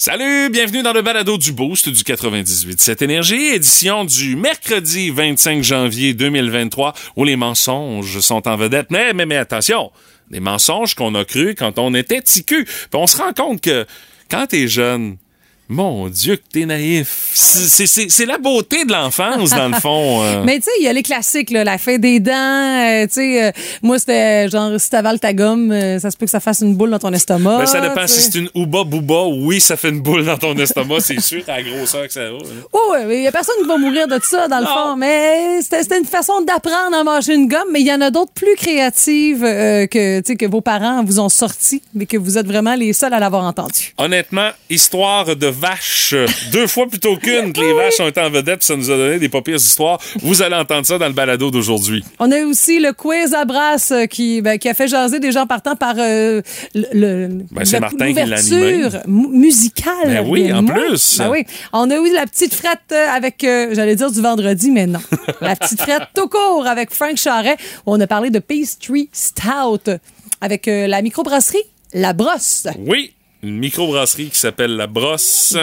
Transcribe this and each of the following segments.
Salut, bienvenue dans le balado du Boost du 98. Cette énergie, édition du mercredi 25 janvier 2023, où les mensonges sont en vedette. Mais, mais, mais attention, des mensonges qu'on a cru quand on était ticu. Puis on se rend compte que quand t'es jeune, mon Dieu, que t'es naïf. C'est- C'est c'est la beauté de l'enfance, dans le fond. euh. Mais tu sais, il y a les classiques, là, la fée des dents. euh, tu sais, euh, moi, c'était genre, si t'avales ta gomme, euh, ça se peut que ça fasse une boule dans ton estomac. Ben, ça dépend si c'est une ouba bouba. Oui, ça fait une boule dans ton estomac, c'est sûr, t'as la grosseur que ça a. hein. Oh, ouais, il y a personne qui va mourir de ça, dans le fond. Mais c'était c'était une façon d'apprendre à manger une gomme. Mais il y en a d'autres plus créatives euh, que, tu sais, que vos parents vous ont sorti, mais que vous êtes vraiment les seuls à l'avoir entendu. Honnêtement, histoire de vaches, deux fois plutôt qu'une que les vaches ont été en vedette, ça nous a donné des pas pires histoires. Vous allez entendre ça dans le balado d'aujourd'hui. On a eu aussi le quiz à brasse euh, qui, ben, qui a fait jaser des gens partant par euh, le, Ben, c'est Martin qui l'a musicale. Ben oui, en plus. Ben oui. On a eu la petite frette euh, avec, euh, j'allais dire du vendredi, mais non. la petite frette tout court avec Frank Charret. où On a parlé de Pastry Stout avec euh, la microbrasserie La Brosse. Oui, une microbrasserie qui s'appelle La Brosse.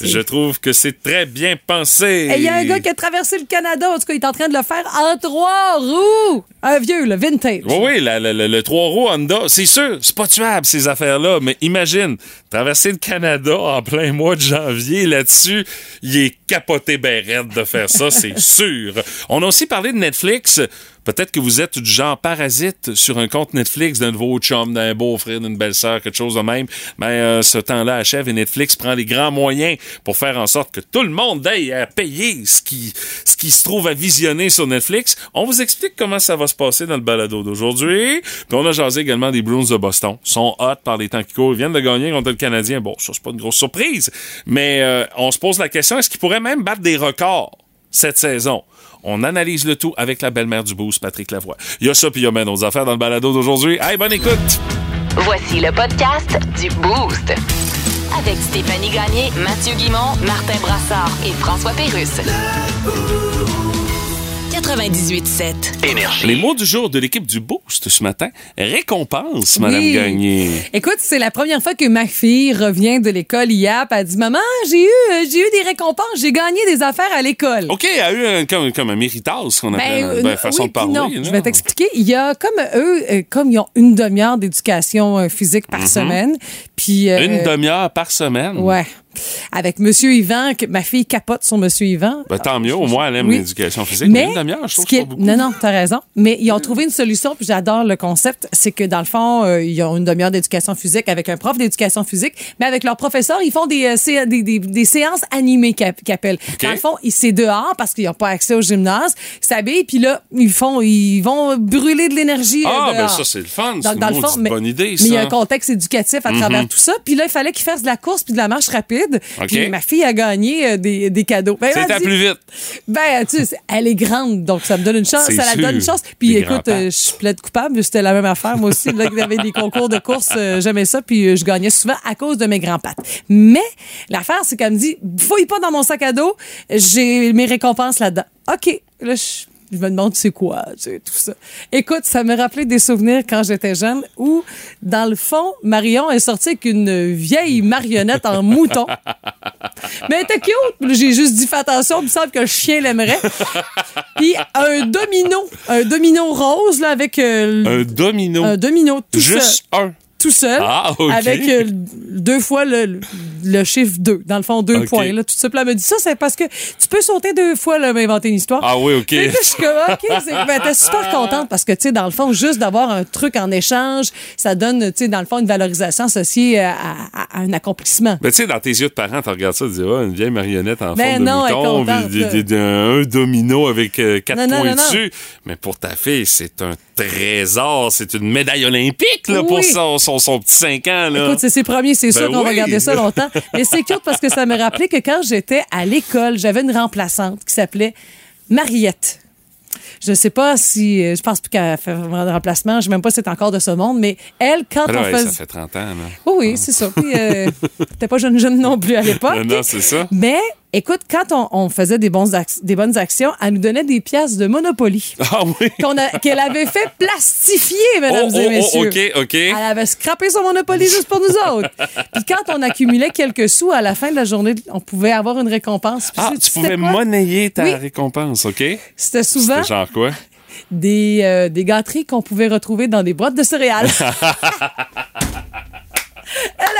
Je trouve que c'est très bien pensé. Et il y a un gars qui a traversé le Canada, en tout cas, il est en train de le faire en trois roues. Un vieux, le vintage. Oui, oui, la- la- la- le trois roues Honda, c'est sûr, c'est pas tuable ces affaires-là, mais imagine, traverser le Canada en plein mois de janvier là-dessus, il est capoté ben raide de faire ça, c'est sûr. On a aussi parlé de Netflix. Peut-être que vous êtes du genre parasite sur un compte Netflix d'un de vos d'un beau-frère, d'une belle-sœur, quelque chose de même. Mais euh, ce temps-là achève et Netflix prend les grands moyens pour faire en sorte que tout le monde aille à payer ce qui, ce qui se trouve à visionner sur Netflix. On vous explique comment ça va se passer dans le balado d'aujourd'hui. Puis on a jasé également des Bruins de Boston. Sont hot par les temps qui courent. Ils viennent de gagner contre le Canadien. Bon, ça, c'est pas une grosse surprise. Mais euh, on se pose la question, est-ce qu'ils pourraient même battre des records cette saison? On analyse le tout avec la belle-mère du boost, Patrick Lavoie. Il y a ça, puis il y a bien d'autres affaires dans le balado d'aujourd'hui. Hey, bonne écoute! Voici le podcast du Boost. Avec Stéphanie Gagné, Mathieu Guimont, Martin Brassard et François Pérusse. 98.7. Les mots du jour de l'équipe du Boost ce matin. Récompense, Madame Oui. Gagné. Écoute, c'est la première fois que ma fille revient de l'école hier. Elle dit Maman, j'ai eu, euh, j'ai eu des récompenses, j'ai gagné des affaires à l'école. OK, il y a eu un, comme, comme un méritage, ce qu'on appelle Ben, une euh, façon oui, de parler. non, je vais t'expliquer. Il y a comme eux, euh, comme ils ont une demi-heure d'éducation physique par semaine, puis euh, Mhm. Une demi-heure par semaine? ouais, avec Monsieur Yvan, que ma fille capote sur Monsieur Yvan. Ben, tant mieux, au moins, elle aime Oui. l'éducation physique. Mais, une demi-heure, je trouve est-. Non, non, t'as raison. Mais ils ont trouvé une solution, puis j'adore le concept. C'est que dans le fond, euh, ils ont une demi-heure d'éducation physique avec un prof d'éducation physique, mais avec leur professeur, ils font des, euh, sé- des, des- des séances animées qu'ils qu'ils appellent. Dans le fond, ils- c'est dehors parce qu'ils n'ont pas accès au gymnase. Ils s'habillent, puis là, ils font, ils vont brûler de l'énergie. euh, Ah, ben ça, c'est le fun. C'est une dans le fond, mais, bonne idée, mais ça. il y a un contexte éducatif à travers tout ça. Puis là, il fallait qu'ils fassent de la course puis de la marche rapide. Puis ma fille a gagné euh, des, des cadeaux. Ben, C'était dit- plus vite. ben, tu sais, elle est grande, donc ça me donne une chance. Ça la donne une chance. Puis Des écoute, euh, je plaide coupable. C'était la même affaire. Moi aussi, là, il y avait des concours de course, euh, j'aimais ça. Puis je gagnais souvent à cause de mes grands pattes. Mais l'affaire, c'est qu'elle me dit, fouille pas dans mon sac à dos. J'ai mes récompenses là-dedans. OK. Là, je... je me demande c'est quoi, tu sais, tout ça. Écoute, ça me rappelait des souvenirs quand j'étais jeune où, dans le fond, Marion est sortie avec une vieille marionnette en mouton. Mais elle était cute. J'ai juste dit fais attention, il me semble que le chien l'aimerait. Puis un domino, un domino rose là avec euh, Un domino. un domino tout seul, Juste un. Tout seul Ah, avec euh, deux fois le, le chiffre 2. Dans le fond, deux points. Là, tout là, elle me dit ça, c'est parce que tu peux sauter deux fois, là, m'inventer une histoire. Ah oui, OK. Que je suis comme, OK, ben, t'es super contente parce que, tu sais, dans le fond, juste d'avoir un truc en échange, ça donne, tu sais, dans le fond, une valorisation associée à, à- à un accomplissement. Ben, tu sais, dans tes yeux de parents, tu regardes ça, tu dis, ah, une vieille marionnette en Ben forme de non, est mouton, contente, là. un, un domino avec euh, quatre Non, points non. dessus. Mais pour ta fille, c'est un trésor, c'est une médaille olympique, là, pour Oui. son, son, son petit 5 ans, là. Écoute, c'est ses premiers, c'est sûr Ben qu'on va oui. garder ça longtemps. Mais c'est cute parce que ça me rappelait que quand j'étais à l'école, j'avais une remplaçante qui s'appelait Mariette. Je ne sais pas si. euh, Je pense plus qu'elle fait vraiment de remplacement. Je ne sais même pas si c'est encore de ce monde. Mais elle, quand Ah, on ouais, faisait. ça fait 30 ans, là. Oui, oui, c'est ça. Puis, euh, t'es pas jeune, jeune non plus à l'époque. Non, non, c'est ça. Mais Écoute, quand on, on faisait des, bons des bonnes actions, elle nous donnait des pièces de Monopoly Ah oui. qu'elle avait fait plastifier, mesdames Oh, et oh, oh, messieurs. OK, OK. Elle avait scrappé son Monopoly juste pour nous autres. Puis quand on accumulait quelques sous, à la fin de la journée, on pouvait avoir une récompense. Puis Ah, tu pouvais monnayer ta Oui. récompense, OK? C'était souvent C'était genre quoi? des, euh, des gâteries qu'on pouvait retrouver dans des boîtes de céréales.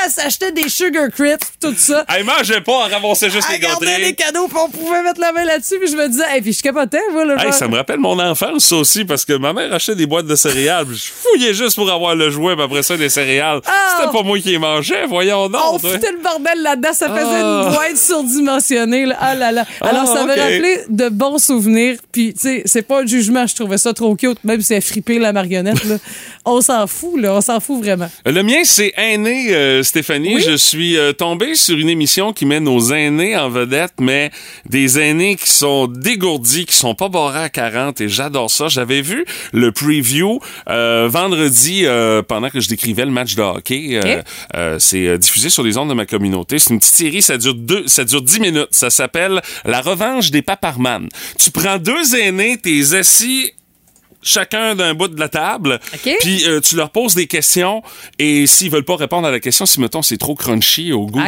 Elle, elle s'achetait des sugar crisps, tout ça. Hey, mangeait pas, on ramassait juste les Elle gâteries. des cadeaux, puis on pouvait mettre la main là-dessus, puis je me disais, et puis je capotais, voilà. Hey, ça me rappelle mon enfance, ça aussi, parce que ma mère achetait des boîtes de céréales. puis Je fouillais juste pour avoir le jouet, puis après ça, des céréales. Ah! C'était pas moi qui les mangeais, voyons On donc. toi. foutait le bordel là-dedans, ça faisait Ah. une boîte surdimensionnée. Là. Ah là là. Alors, Ah, ça m'a ok. rappelé de bons souvenirs. Puis, tu sais, c'est pas un jugement, je trouvais ça trop cute, même si elle frippé la marionnette. Là. on s'en fout, là, on s'en fout vraiment. Le mien, c'est Aîné, euh, Stéphanie. Oui? Je suis euh, tombé sur une émission qui met nos aînés en vedette, mais des aînés qui sont dégourdis, qui sont pas barrés à 40, et j'adore ça. J'avais vu le preview euh, vendredi euh, pendant que je décrivais le match de hockey. Euh, euh, c'est diffusé sur les ondes de ma communauté. C'est une petite série, ça dure deux, ça dure 10 minutes. Ça s'appelle La revanche des paparmanes. Tu prends deux aînés, t'es assis chacun d'un bout de la table. OK. Puis euh, tu leur poses des questions et s'ils veulent pas répondre à la question, si mettons c'est trop crunchy au goût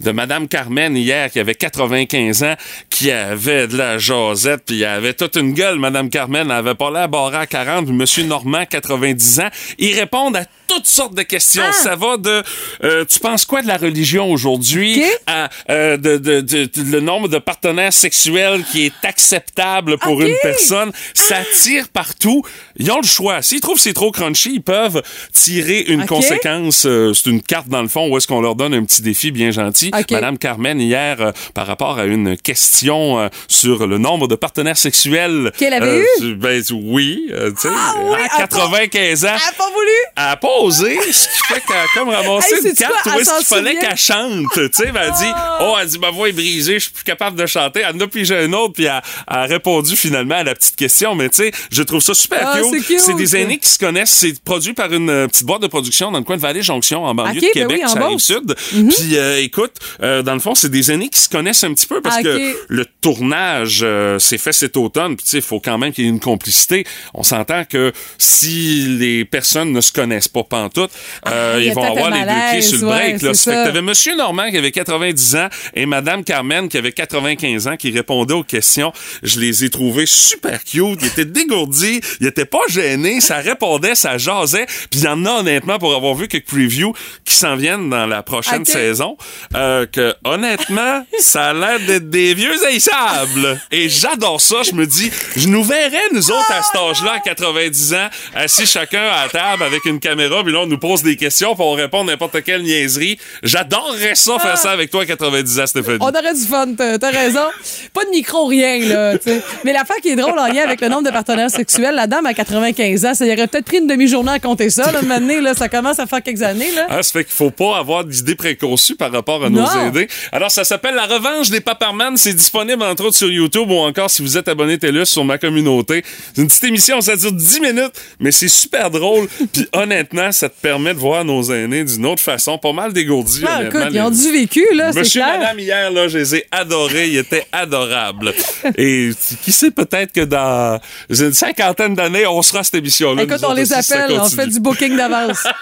de Madame Carmen hier qui avait 95 ans, qui avait de la jasette, puis elle avait toute une gueule, Madame Carmen, elle avait pas l'air barrée à 40, puis Monsieur Normand 90 ans, ils répondent à toutes sortes de questions. Ah. Ça va de euh, tu penses quoi de la religion aujourd'hui? OK. à euh, de, de, de- de- le nombre de partenaires sexuels qui est acceptable pour une personne? Ça tire partout. Ils ont le choix. S'ils trouvent que c'est trop crunchy, ils peuvent tirer une conséquence. Euh, c'est une carte dans le fond où est-ce qu'on leur donne un petit défi bien gentil. Madame Carmen hier euh, par rapport à une question euh, sur le nombre de partenaires sexuels. Qu'elle avait eu? Ben oui, Ah oui, à elle a pas- 95 ans. Elle a pas voulu? Elle a pas ce qui fait qu'elle a comme ramassé Hey, une carte où est-ce qu'il fallait qu'elle chante. Tu sais, ben, elle dit, oh, elle dit, ma voix est brisée, je suis plus capable de chanter. Elle en a pigé un autre, puis elle, elle a répondu finalement à la petite question. Mais tu sais, je trouve ça super Ah, c'est cute. cute. des aînés qui se connaissent. C'est produit par une euh, petite boîte de production dans le coin de Vallée-Jonction, en banlieue de ben Québec, oui, en ça arrive Beauce. sud. Mhm. Puis euh, écoute, euh, dans le fond, c'est des aînés qui se connaissent un petit peu parce Ah, que le tournage euh, s'est fait cet automne. Puis tu sais, il faut quand même qu'il y ait une complicité. On s'entend que si les personnes ne se connaissent pas pantoute, euh, Ah, ils vont avoir les deux pieds sur le ouais, break. là. c'est Ça fait que t'avais Monsieur Normand qui avait 90 ans et Madame Carmen qui avait 95 ans qui répondait aux questions. Je les ai trouvés super cute. Ils étaient dégourdis. Ils étaient pas gênés. Ça répondait, ça jasait. Puis il y en a honnêtement pour avoir vu quelques previews qui s'en viennent dans la prochaine saison. euh, que honnêtement, ça a l'air d'être des vieux haïssables. Et j'adore ça. Je me dis, je nous verrais nous autres à cet âge-là, à 90 ans, assis chacun à la table avec une caméra, puis là on nous pose des questions, puis on répond n'importe quelle niaiserie. J'adorerais ça faire ça avec toi à 90 ans, Stéphanie. On aurait du fun, t'as raison. Pas de micro, rien, là, tu sais. Mais l'affaire qui est drôle en lien avec le nombre de partenaires sexuels, la dame à 95 ans, ça y aurait peut-être pris une demi-journée à compter ça, là, maintenant, là, ça commence à faire quelques années, là. Hein, ça fait qu'il faut pas avoir d'idées préconçues par rapport à nos aînés. Alors, ça s'appelle La Revanche des Paparman. C'est disponible, entre autres, sur YouTube ou encore, si vous êtes abonné TELUS, sur ma communauté. C'est une petite émission, ça dure 10 minutes, mais c'est super drôle. Puis, honnêtement, ça te permet de voir nos aînés d'une autre façon. Pas mal dégourdis, Ah, écoute, ils ont les- du vécu, là, c'est Monsieur clair. Madame, hier, là, je les ai adorés. Ils étaient adorables. Et qui sait, peut-être que dans une cinquantaine d'années, on sera à cette émission-là. Écoute, on les aussi, appelle, on fait du booking d'avance.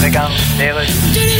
Qu'est-ce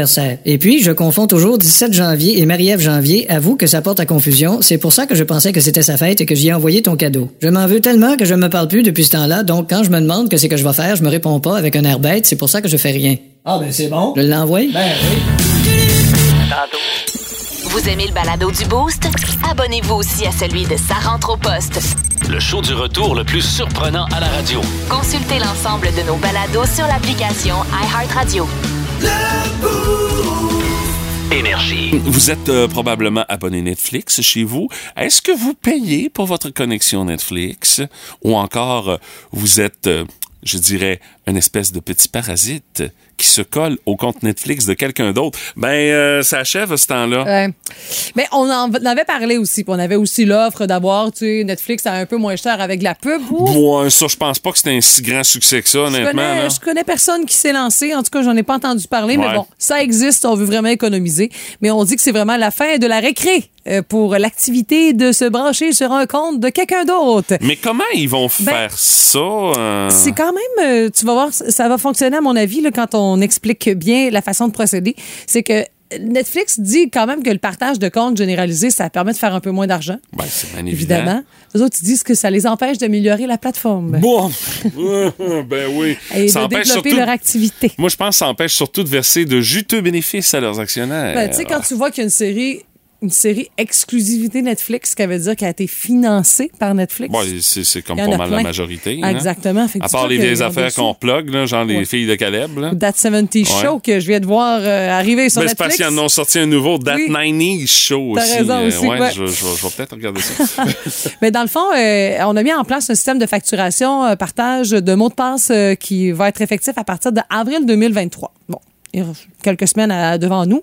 Et puis, je confonds toujours 17 janvier et Marie-Ève janvier, avoue que ça porte à confusion, c'est pour ça que je pensais que c'était sa fête et que j'y ai envoyé ton cadeau. Je m'en veux tellement que je me parle plus depuis ce temps-là, donc quand je me demande que c'est que je vais faire, je me réponds pas avec un air bête, c'est pour ça que je fais rien. Ah, ben, c'est bon. Je l'envoie? Ben, oui. Vous aimez le balado du Boost? Abonnez-vous aussi à celui de Sa rentre au poste. Le show du retour le plus surprenant à la radio. Consultez l'ensemble de nos balados sur l'application iHeartRadio. Vous êtes euh, probablement abonné Netflix chez vous. Est-ce que vous payez pour votre connexion Netflix? Ou encore euh, vous êtes, euh, je dirais, une espèce de petit parasite qui se colle au compte Netflix de quelqu'un d'autre? Ben, euh, ça achève ce temps-là. Ouais. Mais on en avait parlé aussi. puis on avait aussi l'offre d'avoir, tu sais, Netflix à un peu moins cher avec de la pub. Ouh, Bon, ça, je pense pas que c'était un si grand succès que ça, je, honnêtement. connais, là. je connais personne qui s'est lancé. En tout cas, j'en ai pas entendu parler. Ouais. Mais bon, ça existe. On veut vraiment économiser. Mais on dit que c'est vraiment la fin de la récré euh, pour l'activité de se brancher sur un compte de quelqu'un d'autre. Mais comment ils vont Ben, faire ça? euh? C'est quand même, tu vas voir, ça va fonctionner à mon avis là, quand on explique bien la façon de procéder. C'est que Netflix dit quand même que le partage de comptes généralisé, ça permet de faire un peu moins d'argent. Ben, c'est bien. Évidemment. Les autres, ils disent que ça les empêche d'améliorer la plateforme Bon, ben oui. et ça de empêche développer surtout... leur activité. Moi, je pense que ça empêche surtout de verser de juteux bénéfices à leurs actionnaires. Ben, tu sais, quand tu vois qu'il y a une série, une série exclusivité Netflix, ce qui veut dire qu'elle a été financée par Netflix. Bon, c'est comme pas mal la majorité. Hein. exactement. Fait À part les vieilles affaires qu'on plug, là, genre les Ouais. filles de Caleb. Là. That 70 Show que je viens de voir euh, arriver sur Ben, c'est parce Netflix. qu'ils en ont sorti un nouveau That Oui. 90s Show T'as aussi. raison Euh, aussi, ouais, ouais. Je, je- je vais peut-être regarder ça. Mais dans le fond, euh, on a mis en place un système de facturation, partage de mots de passe qui va être effectif à partir d'avril 2023. Bon. Quelques semaines à- devant nous.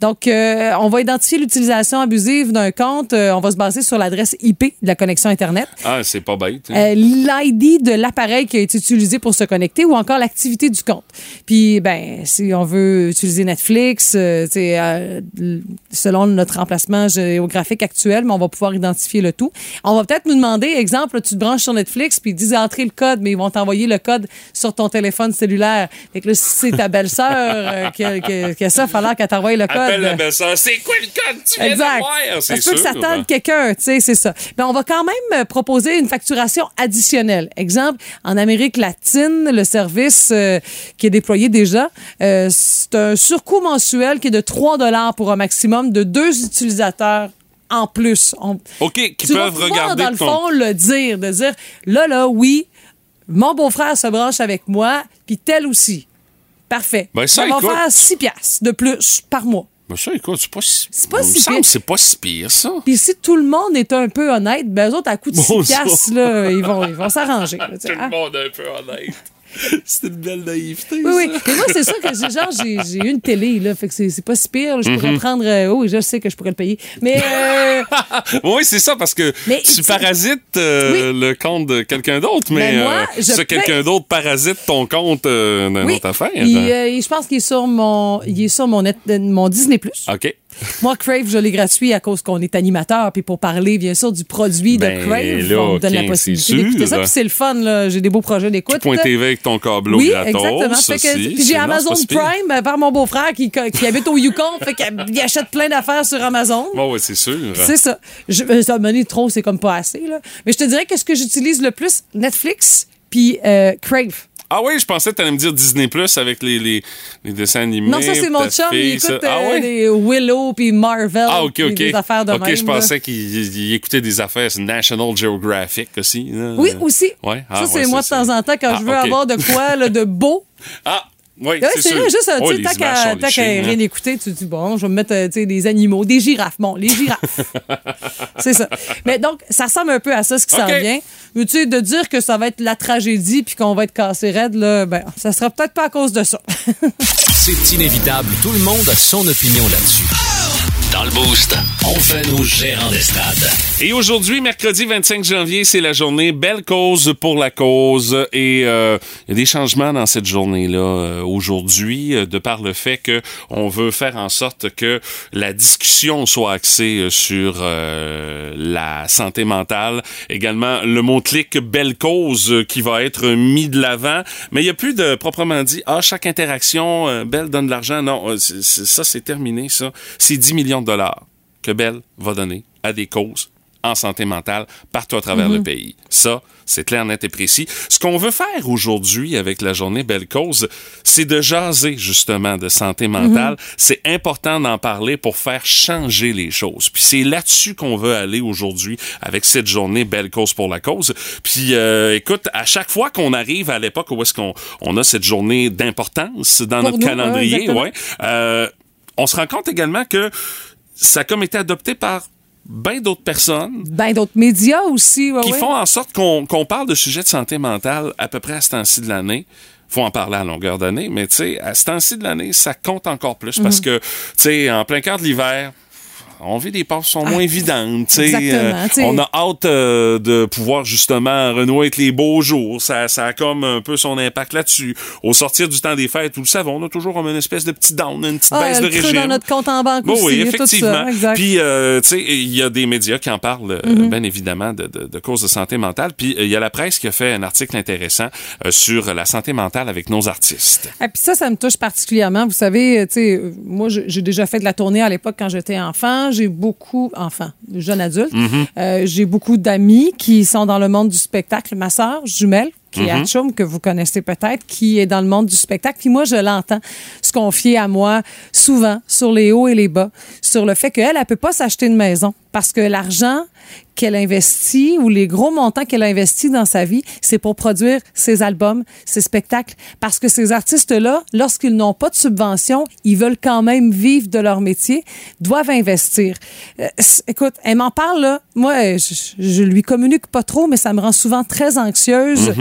Donc, euh, on va identifier l'utilisation abusive d'un compte. Euh, on va se baser sur l'adresse IP de la connexion Internet. ah, c'est pas bête. hein. Euh, l'ID de l'appareil qui a été utilisé pour se connecter ou encore l'activité du compte. Puis, ben, si on veut utiliser Netflix, selon notre emplacement géographique actuel, mais on va pouvoir identifier le tout. On va peut-être nous demander, exemple, tu te branches sur Netflix, puis ils disent entrer le code, mais ils vont t'envoyer le code sur ton téléphone cellulaire. Fait que là, si c'est ta belle-sœur qui, a- qui a ça, il va falloir qu'elle t'envoie le code. Appelle la. C'est quoi le code? Tu viens Exact. de voir? Ça C'est que ça sûr. tente quelqu'un, tu sais, c'est ça. Mais on va quand même euh, proposer une facturation additionnelle. Exemple, en Amérique latine, le service euh, qui est déployé déjà, euh, c'est un surcoût mensuel qui est de 3 dollars pour un maximum de deux utilisateurs en plus. On- OK, qui peuvent pouvoir, regarder dans le ton- fond, le dire, de dire, là, là, oui, mon beau-frère se branche avec moi, puis tel aussi. Parfait. Ben, ça, va écoute. faire 6 piastres de plus par mois. Ben ça, écoute, c'est pas si... C'est pas me si pire. c'est pas si pire, ça. Puis si tout le monde est un peu honnête, ben eux autres, à coup de Bon, 6 ça. piastres, là, ils vont, ils vont s'arranger. Tout le hein. monde est un peu honnête. C'est une belle naïveté, Oui, oui. ça. Mais moi, c'est sûr que j'ai, genre, j'ai, j'ai une télé, là. Fait que c'est, c'est pas si pire. Je Mm-hmm. pourrais prendre. euh, oh, je sais que je pourrais le payer. Mais, euh, Oui, c'est ça, parce que Mais tu parasites euh, le compte de quelqu'un d'autre, mais moi, euh, je ce paie- quelqu'un d'autre parasite ton compte euh, d'une oui. autre affaire. Il, euh, je pense qu'il est sur mon, il est sur mon, net, mon Disney+. OK. Moi, Crave, je l'ai gratuit à cause qu'on est animateur, puis pour parler, bien sûr, du produit Ben, de Crave, là, on me donne la possibilité c'est d'écouter ça, puis c'est le fun, là. J'ai des beaux projets d'écoute. Point TV avec ton câble Oui, exactement. puis j'ai Amazon. Prime euh, par mon beau-frère qui, qui habite au Yukon, fait qu'il achète plein d'affaires sur Amazon. Bon, ouais, c'est sûr. C'est ça. Je, euh, ça me trop, c'est comme pas assez. Là. Mais je te dirais que ce que j'utilise le plus, Netflix puis euh, Crave. Ah oui, je pensais que tu allais me dire Disney Plus avec les, les, les dessins animés. Non, ça, c'est mon chum. Il écoute. Ah euh, ouais? des Willow puis Marvel. Ah, ok, ok. Des affaires de ok, même. je pensais qu'il il écoutait des affaires sur National Geographic aussi. là. Oui, aussi. Ouais. Ah, ça, c'est ouais, moi de temps en temps quand Ah, je veux avoir de quoi là, de beau. Ah, oui, Ouais, c'est sûr. vrai, juste, Oh, tu tant qu'à rien écouter, tu te dis, bon, je vais me mettre, euh, tu sais, des animaux, des girafes. Bon, les girafes. c'est ça. Mais donc, ça ressemble un peu à ça, ce qui s'en vient. Mais tu sais, de dire que ça va être la tragédie puis qu'on va être cassé raide, là, ben, ça sera peut-être pas à cause de ça. C'est inévitable. Tout le monde a son opinion là-dessus. Le Boost, on fait nos gérants d'estrade. Et aujourd'hui, mercredi 25 janvier, c'est la journée Belle cause pour la cause. Et euh, il y a des changements dans cette journée-là euh, aujourd'hui, euh, de par le fait que on veut faire en sorte que la discussion soit axée euh, sur la santé mentale. Également, le mot-clic Belle cause qui va être mis de l'avant. Mais il n'y a plus de proprement dit, ah, chaque interaction, Belle donne de l'argent. Non, ça, c'est terminé, ça. C'est 10 millions de dollars que Bell va donner à des causes en santé mentale partout à travers le pays. Ça, c'est clair, net et précis. Ce qu'on veut faire aujourd'hui avec la journée Belle Cause, c'est de jaser justement de santé mentale. C'est important d'en parler pour faire changer les choses. Puis c'est là-dessus qu'on veut aller aujourd'hui avec cette journée Belle Cause pour la cause. Puis euh, écoute, à chaque fois qu'on arrive à l'époque où est-ce qu'on on a cette journée d'importance dans Pour notre nous, calendrier, ouais, euh, on se rend compte également que ça a comme été adopté par bien d'autres personnes Ben, d'autres médias aussi. ouais, qui ouais. font en sorte qu'on qu'on parle de sujets de santé mentale à peu près à ce temps-ci de l'année. Faut en parler à longueur d'année, mais tu sais, à ce temps-ci de l'année, ça compte encore plus Mhm. parce que, tu sais, en plein cœur de l'hiver, on vit des passes sont moins évidentes. tu sais. Ah, exactement, tu sais. on a hâte euh, de pouvoir justement renouer avec les beaux jours. Ça, ça a comme un peu son impact là-dessus. Au sortir du temps des fêtes, vous le savez, on a toujours comme une espèce de petit down, une petite Ah, baisse de régime. dans notre compte en banque Bon, aussi. oui, tout effectivement. Puis, euh, tu sais, il y a des médias qui en parlent, euh, Mm-hmm. bien évidemment, de, de, de causes de santé mentale. Puis, euh, il y a la presse qui a fait un article intéressant euh, sur la santé mentale avec nos artistes. Et puis ça, ça me touche particulièrement. Vous savez, tu sais, euh, moi, j'ai déjà fait de la tournée à l'époque quand j'étais enfant. J'ai beaucoup, enfant, jeune adulte, euh, j'ai beaucoup d'amis qui sont dans le monde du spectacle. Ma sœur jumelle, qui est Atchoum, que vous connaissez peut-être, qui est dans le monde du spectacle. Puis moi, je l'entends se confier à moi souvent sur les hauts et les bas, sur le fait qu'elle, elle peut pas s'acheter une maison parce que l'argent qu'elle investit ou les gros montants qu'elle a investis dans sa vie, c'est pour produire ses albums, ses spectacles. Parce que ces artistes-là, lorsqu'ils n'ont pas de subvention, ils veulent quand même vivre de leur métier, doivent investir. Euh, écoute, elle m'en parle, là. Moi, euh, je, je lui communique pas trop, mais ça me rend souvent très anxieuse.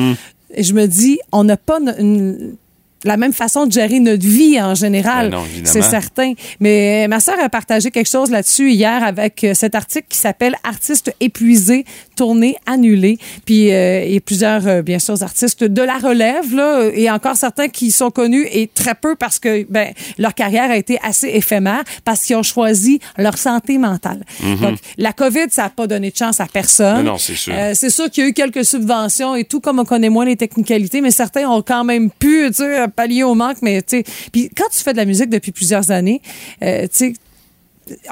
Et je me dis, on n'a pas une- une- la même façon de gérer notre vie en général. Ben c'est certain. Mais ma sœur a partagé quelque chose là-dessus hier avec euh, cet article qui s'appelle Artistes épuisés, tournée annulée. Puis euh, a plusieurs, euh, bien sûr, artistes de la relève, là, et encore certains qui sont connus et très peu parce que ben, leur carrière a été assez éphémère parce qu'ils ont choisi leur santé mentale. Donc, la COVID, ça n'a pas donné de chance à personne. Mais non, c'est sûr. Euh, c'est sûr qu'il y a eu quelques subventions et tout, comme on connaît moins les technicalités, mais certains ont quand même pu, tu sais, pallier au manque. Mais tu sais, puis quand tu fais de la musique depuis plusieurs années, euh, tu sais,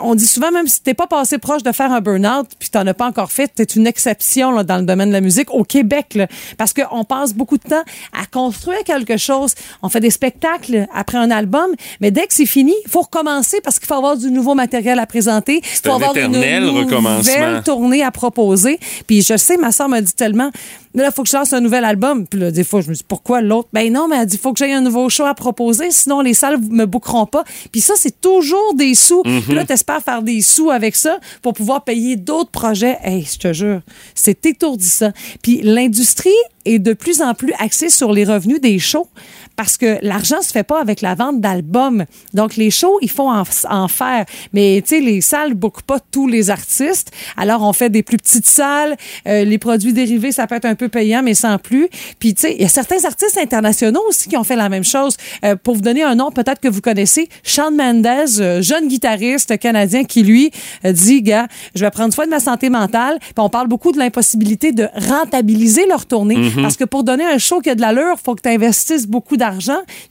on dit souvent, même si t'es pas passé proche de faire un burn-out, puis t'en as pas encore fait, t'es une exception là, dans le domaine de la musique au Québec, là, parce qu'on passe beaucoup de temps à construire quelque chose. On fait des spectacles après un album, mais dès que c'est fini, il faut recommencer parce qu'il faut avoir du nouveau matériel à présenter. Il faut un avoir une nouvelle tournée à proposer. Puis je sais, ma soeur m'a dit tellement, mais là, il faut que je lance un nouvel album. Puis là, des fois, je me dis, pourquoi l'autre? Ben non, mais elle dit, il faut que j'aie un nouveau show à proposer, sinon les salles me bouqueront pas. Puis ça, c'est toujours des sous. Puis là, t'espères faire des sous avec ça pour pouvoir payer d'autres projets. Hey, je te jure, c'est étourdissant. Puis l'industrie est de plus en plus axée sur les revenus des shows parce que l'argent se fait pas avec la vente d'albums. Donc les shows, il faut en, en faire. Mais tu sais, les salles bookent pas tous les artistes. Alors on fait des plus petites salles. Euh, les produits dérivés, ça peut être un peu payant, mais sans plus. Puis tu sais, il y a certains artistes internationaux aussi qui ont fait la même chose. Euh, pour vous donner un nom, peut-être que vous connaissez, Shawn Mendes, euh, jeune guitariste canadien qui lui euh, dit, gars, je vais prendre soin de ma santé mentale. Puis on parle beaucoup de l'impossibilité de rentabiliser leur tournée parce que pour donner un show qui a de l'allure, faut que tu investisses beaucoup d'argent.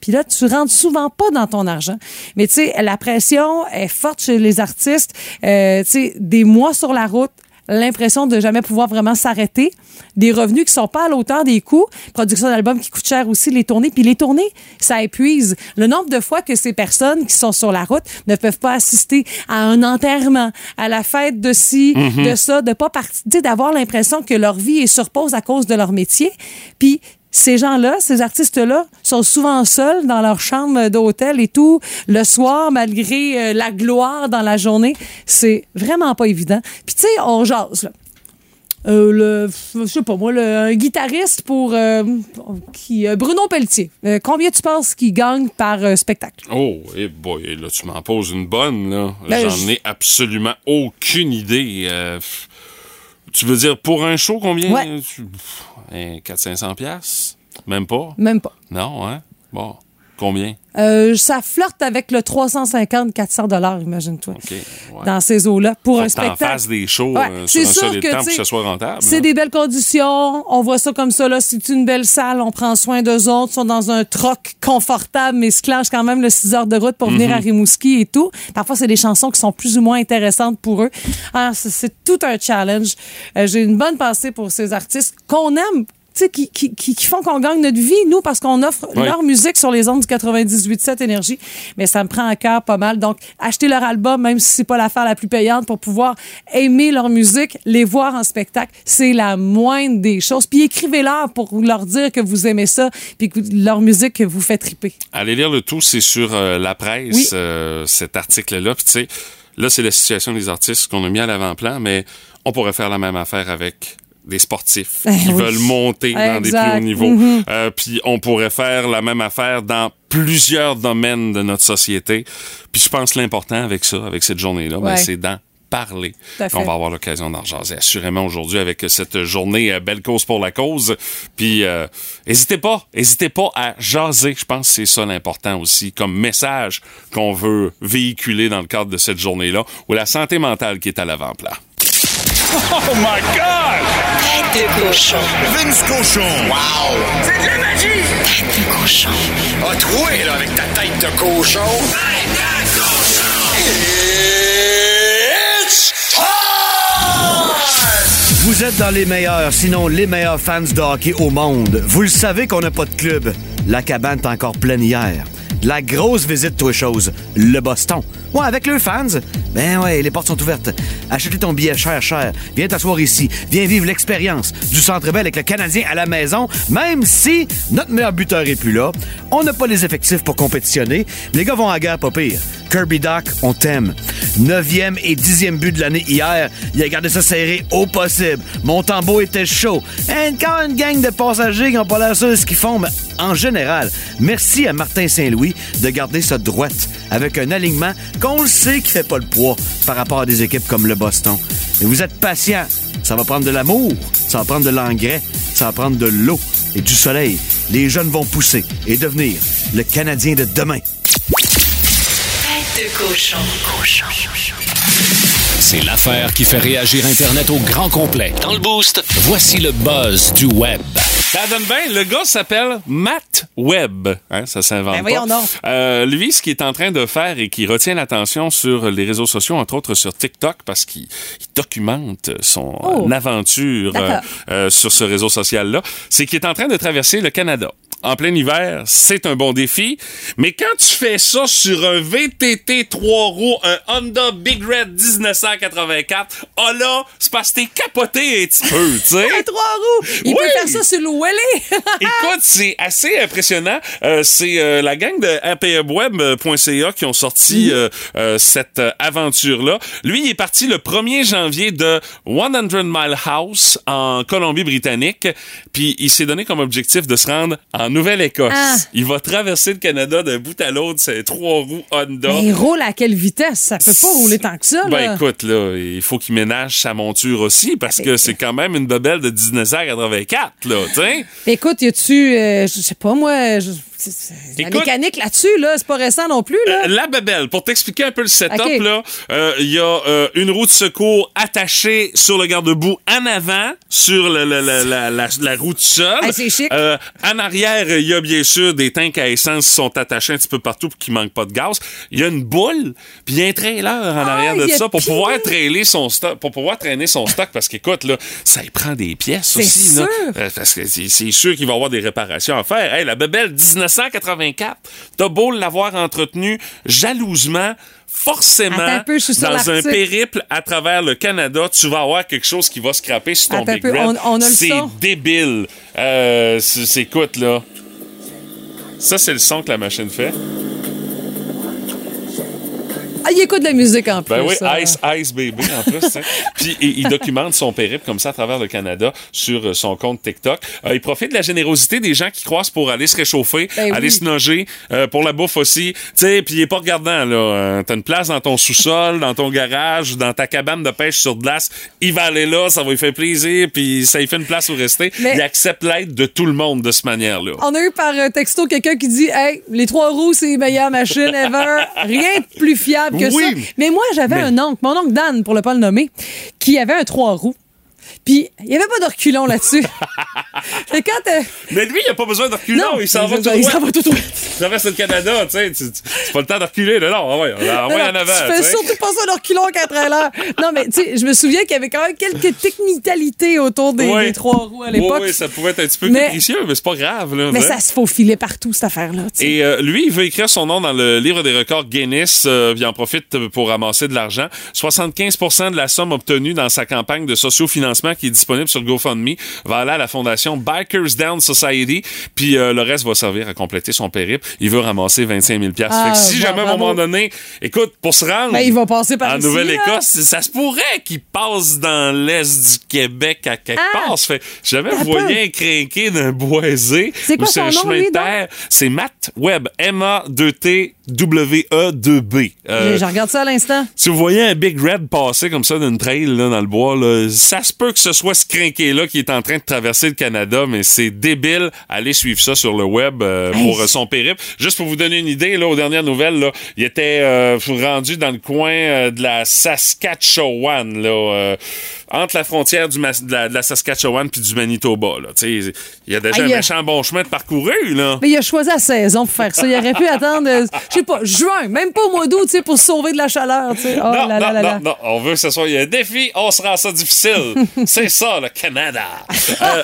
Puis là, tu rentres souvent pas dans ton argent. Mais tu sais, la pression est forte chez les artistes. Euh, tu sais, des mois sur la route, l'impression de jamais pouvoir vraiment s'arrêter, des revenus qui sont pas à l'auteur des coûts, production d'albums qui coûtent cher aussi, les tournées, puis les tournées, ça épuise. Le nombre de fois que ces personnes qui sont sur la route ne peuvent pas assister à un enterrement, à la fête de ci, de ça, de pas partir, d'avoir l'impression que leur vie est sur pause à cause de leur métier, puis ces gens-là, ces artistes-là, sont souvent seuls dans leur chambre d'hôtel et tout, le soir, malgré euh, la gloire dans la journée. C'est vraiment pas évident. Puis tu sais, on jase, là. Euh, le, je sais pas moi, le, un guitariste pour euh, qui, euh, Bruno Pelletier. Combien tu penses qu'il gagne par spectacle? Oh, eh boy, là, tu m'en poses une bonne, là. Ben, J'en je- ai absolument aucune idée. Tu veux dire, pour un show, combien? Ouais. Tu- pff, 400-500 piastres? Même pas? Même pas. Non, hein? Bon, combien? Euh, ça flirte avec le 350-400 dollars, imagine-toi. Ouais. Dans ces eaux-là, pour Faut un spectacle. fasses des shows Ouais, euh, c'est sur un sûr que, temps pour que ça soit rentable. C'est des belles conditions. On voit ça comme ça. Là. C'est une belle salle. On prend soin d'eux autres. Ils sont dans un troc confortable, mais ils se clenchent quand même le 6 heures de route pour venir à Rimouski et tout. Parfois, c'est des chansons qui sont plus ou moins intéressantes pour eux. C'est- c'est tout un challenge. Euh, J'ai une bonne pensée pour ces artistes qu'on aime. Qui, qui, qui, qui font qu'on gagne notre vie, nous, parce qu'on offre Oui. leur musique sur les ondes du 98.7 Énergie. Mais ça me prend à cœur pas mal. Donc, acheter leur album, même si c'est pas l'affaire la plus payante, pour pouvoir aimer leur musique, les voir en spectacle, c'est la moindre des choses. Puis écrivez-leur pour leur dire que vous aimez ça, puis que leur musique que vous fait triper. Allez lire le tout, c'est sur euh, la presse, Oui. euh, cet article-là. Puis tu sais, là, c'est la situation des artistes qu'on a mis à l'avant-plan, mais on pourrait faire la même affaire avec des sportifs Ben qui oui. veulent monter dans des plus hauts niveaux. Mhm. Euh, puis on pourrait faire la même affaire dans plusieurs domaines de notre société. Puis je pense l'important avec ça, avec cette journée-là, ben, c'est d'en parler. On va avoir l'occasion d'en jaser assurément aujourd'hui avec cette journée euh, Belle cause pour la cause. Puis euh, hésitez pas, hésitez pas à jaser. Je pense que c'est ça l'important aussi comme message qu'on veut véhiculer dans le cadre de cette journée-là ou la santé mentale qui est à l'avant-plan. Oh my God! Tête de cochon. Vince Cochon! Wow! C'est de la magie! Tête de cochon. A troué, là, avec ta tête de cochon! Tête de cochon! It's time! Vous êtes dans les meilleurs, sinon les meilleurs fans de hockey au monde. Vous le savez qu'on n'a pas de club. La cabane est encore pleine hier. La grosse visite, toi chose, le Boston. Ouais, avec leurs fans. Ben ouais, les portes sont ouvertes. Achetez ton billet cher, cher. Viens t'asseoir ici. Viens vivre l'expérience du Centre Bell avec le Canadien à la maison, même si notre meilleur buteur est plus là. On n'a pas les effectifs pour compétitionner. Les gars vont à la guerre pas pire. Kirby Doc, on t'aime. Neuvième et dixième but de l'année hier. Il a gardé ça serré au possible. Mon tambour était chaud. Encore une gang de passagers qui n'ont pas l'air de ce qu'ils font, mais en général, merci à Martin Saint-Louis de garder ça droite avec un alignement qu'on le sait qui fait pas le poids par rapport à des équipes comme le Boston. Et vous êtes patient. Ça va prendre de l'amour, ça va prendre de l'engrais, ça va prendre de l'eau et du soleil. Les jeunes vont pousser et devenir le Canadien de demain. Tête de cochon. Cochon. C'est l'affaire qui fait réagir Internet au grand complet. Dans le boost, voici le buzz du web. Ça donne bien. Le gars s'appelle Matt Webb. Hein, ça s'invente Ben pas. Euh, lui, ce qu'il est en train de faire et qui retient l'attention sur les réseaux sociaux, entre autres sur TikTok, parce qu'il il documente son Oh. euh, aventure euh, euh, sur ce réseau social-là, c'est qu'il est en train de traverser le Canada. En plein hiver, c'est un bon défi, mais quand tu fais ça sur un VTT 3 roues, un Honda Big Red 1984, oh là, c'est parce que t'es capoté un petit peu, tu sais. À trois roues! Il peut Oui. faire ça sur le Welly! Écoute, c'est assez impressionnant. Euh, c'est euh, la gang de rpmweb.ca qui ont sorti euh, euh, cette aventure-là. Lui, il est parti le 1er janvier de 100 Mile House en Colombie-Britannique. Puis il s'est donné comme objectif de se rendre en Nouvelle-Écosse. Ah. Il va traverser le Canada d'un bout à l'autre. C'est trois roues Honda. Mais il roule à quelle vitesse? Ça peut pas rouler tant que ça, là. Ben écoute, là, il faut qu'il ménage sa monture aussi parce que c'est quand même une bebelle de 1984, là, tu sais. Écoute, y a-tu, euh, je sais pas moi, la mécanique là-dessus, là, c'est pas récent non plus. Là. Euh, la babelle, pour t'expliquer un peu le setup, là, euh, il y a euh, une roue de secours attachée sur le garde-boue en avant, sur le, le, la, la, la, roue de sol. C'est chic. en arrière, il y a bien sûr des tanks à essence qui sont attachés un petit peu partout pour qu'il manque pas de gaz. Il y a une boule, puis un trailer en arrière de ça pour pouvoir trailer son stock, pour pouvoir traîner son stock, parce qu'écoute, là, ça y prend des pièces aussi. Sûr. Là, parce que c'est sûr qu'il va y avoir des réparations à faire. Hey, la babelle 19 184. T'as beau l'avoir entretenu jalousement, forcément, dans un périple à travers le Canada, tu vas avoir quelque chose qui va se craper sur ton Big Red. C'est débile. Euh, c'est, écoute, là? Ça, c'est le son que la machine fait. Ah, il écoute de la musique en plus. Ben oui, ça? Ice Ice Baby en plus. Puis il, il documente son périple comme ça à travers le Canada sur euh, son compte TikTok. Euh, il profite de la générosité des gens qui croisent pour aller se réchauffer, Ben aller oui. se noger, euh, pour la bouffe aussi. Tu sais, puis il est pas regardant là. T'as une place dans ton sous-sol, dans ton garage, dans ta cabane de pêche sur glace. Il va aller là, ça va lui faire plaisir, puis ça lui fait une place où rester. Mais- Il accepte l'aide de tout le monde de cette manière-là. On a eu par texto quelqu'un qui dit Hey, les trois roues, c'est les meilleures machines ever. Rien de plus fiable que Oui. ça. Mais moi, j'avais Mais- un oncle, mon oncle Dan, pour le pas le nommer, qui avait un trois roues. Puis il n'y avait pas de reculon là-dessus. fait quand euh, Mais lui, il a pas besoin de reculer. Non, il s'en va va tout droit. Il traverse le Canada, tu sais. C'est pas le temps de reculer, là. Non, ah ouais, ouais, en non, avant. tu fais tu sais. surtout pas ça de reculons qu'à trailer. Non, mais tu sais, je me souviens qu'il y avait quand même quelques technicalités autour des, Ouais. des trois roues à l'époque. oui, ça pouvait être un petit peu Mais- capricieux, mais c'est pas grave, là. mais hein. ça se faufilait partout, cette affaire-là. Et euh, lui, il veut écrire son nom dans le livre des records Guinness. Euh, il en profite pour ramasser de l'argent. 75% de la somme obtenue dans sa campagne de sociofinancement qui est disponible sur GoFundMe va aller à la fondation Bikers Down Society. Puis euh, le reste va servir à compléter son périple. Il veut ramasser 25 000 piastres. Ah, Fait que si bon, jamais à un moment donné, écoute, pour se rendre Ben, il va passer par en Nouvelle-Écosse, ça se pourrait qu'il passe dans l'est du Québec à quelque Ah! part. Fait, jamais vous voyez un crinqué d'un boisé. C'est quoi ou c'est un nom, chemin lui, de terre. C'est Matt Webb. M-A-2-T-W-E-2-B. Euh, Je, regarde ça à l'instant. si vous voyez un Big Red passer comme ça d'une trail là, dans le bois, là, ça se peut que ce soit ce crinqué-là qui est en train de traverser le Canada, mais c'est débile. Allez suivre ça sur le web euh, Hey. pour euh, son périple. Juste pour vous donner une idée, là, aux dernières nouvelles, là, il était euh, rendu dans le coin euh, de la Saskatchewan, là, euh, entre la frontière du de, la, de la Saskatchewan puis du Manitoba. Là. Il y a déjà un méchant bon chemin de parcouru. Là. Mais il a choisi la saison pour faire ça. Il aurait pu attendre, euh, sais pas, juin, même pas au mois d'août, tu sais, pour sauver de la chaleur, tu sais. Oh non, là là non, là non, là. non, on veut que ce soit un défi, on se rend ça difficile. C'est ça, le Canada. Euh,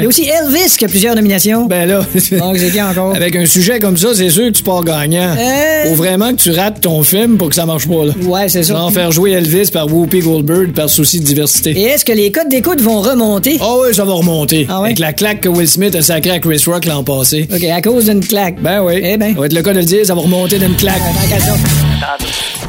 Il y a aussi Elvis qui a plusieurs nominations. Ben là, Donc, c'est qui encore? avec un sujet comme ça, c'est sûr que tu pars gagnant. Euh. Faut vraiment que tu rates ton film pour que ça marche pas, là. Ouais, c'est ça. Sans faire jouer Elvis par Whoopi Goldberg par souci de diversité. Et est-ce que les codes d'écoute vont remonter? Ah oui, ça va remonter. Ah ouais? Avec la claque que Will Smith a sacrée à Chris Rock l'an passé. OK, à cause d'une claque. Ben oui. Eh ben. Ça va être le cas de le dire, ça va remonter d'une claque.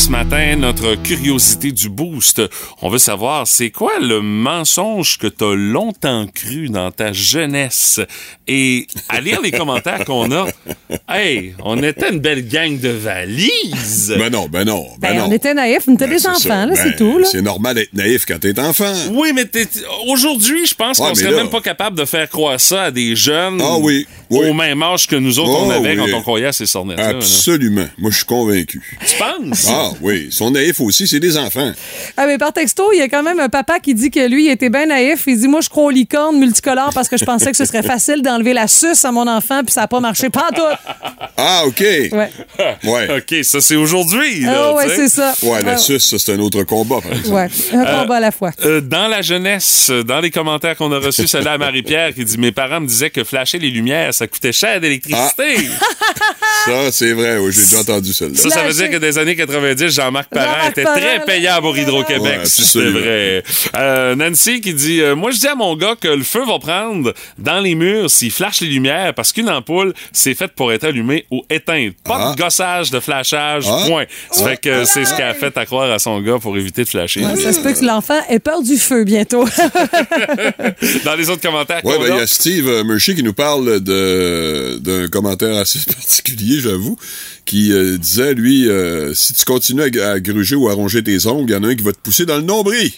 Ce matin, notre curiosité du boost, on veut savoir, c'est quoi le mensonge que t'as longtemps cru dans ta jeunesse? Et à lire les commentaires qu'on a, hey, on était une belle gang de valises. Ben non, ben non, ben, Ben, non. on était naïfs, on était Ben, des enfants, ça. là, Ben, c'est tout. C'est normal d'être naïf quand t'es enfant. Oui, mais aujourd'hui, je pense Ouais, qu'on serait là- même pas capable de faire croire ça à des jeunes Ah oui, oui. au même âge que nous autres, on Oh, avait oui. quand on croyait à ces sornettes-là. là. Absolument. Moi, je suis convaincu. Tu penses? Ah oui, ils sont naïfs aussi, c'est des enfants. Ah, mais par texto, il y a quand même un papa qui dit que lui, il était bien naïf. Il dit Moi, je crois aux licornes multicolores parce que je pensais que ce serait facile d'enlever la suce à mon enfant, puis ça n'a pas marché. Pas tout. Ah, OK. Ouais. Ouais. OK, ça, c'est aujourd'hui. Ah, ouais, c'est ça. Ouais, la Ah, suce, ça, c'est un autre combat, par exemple. Ouais, un combat à la fois. Euh, dans la jeunesse, euh, dans les commentaires qu'on a reçus, celle-là à Marie-Pierre qui dit Mes parents me disaient que flasher les lumières, ça coûtait cher d'électricité. Ça, c'est vrai. Oui, j'ai déjà entendu celle-là. Ça, ça veut dire que des années 90, Jean-Marc Parent était Parent, très payable au Hydro-Québec. Ouais, si c'est vrai. Euh, Nancy qui dit euh, Moi, je dis à mon gars que le feu va prendre dans les murs s'il flash les lumières parce qu'une ampoule, c'est faite pour être allumée ou éteinte. Pas Ah. de gossage, de flashage, Ah. point. Ça fait que c'est ce qu'elle a fait à croire à son gars pour éviter de flasher. Ouais, ça se peut que l'enfant ait peur du feu bientôt. Dans les autres commentaires Ouais, qu'on ben, il y a, Steve euh, Murphy qui nous parle de d'un commentaire assez particulier, j'avoue, qui euh, disait, lui, euh, si tu continues à, à gruger ou à ronger tes ongles, il y en a un qui va te pousser dans le nombril.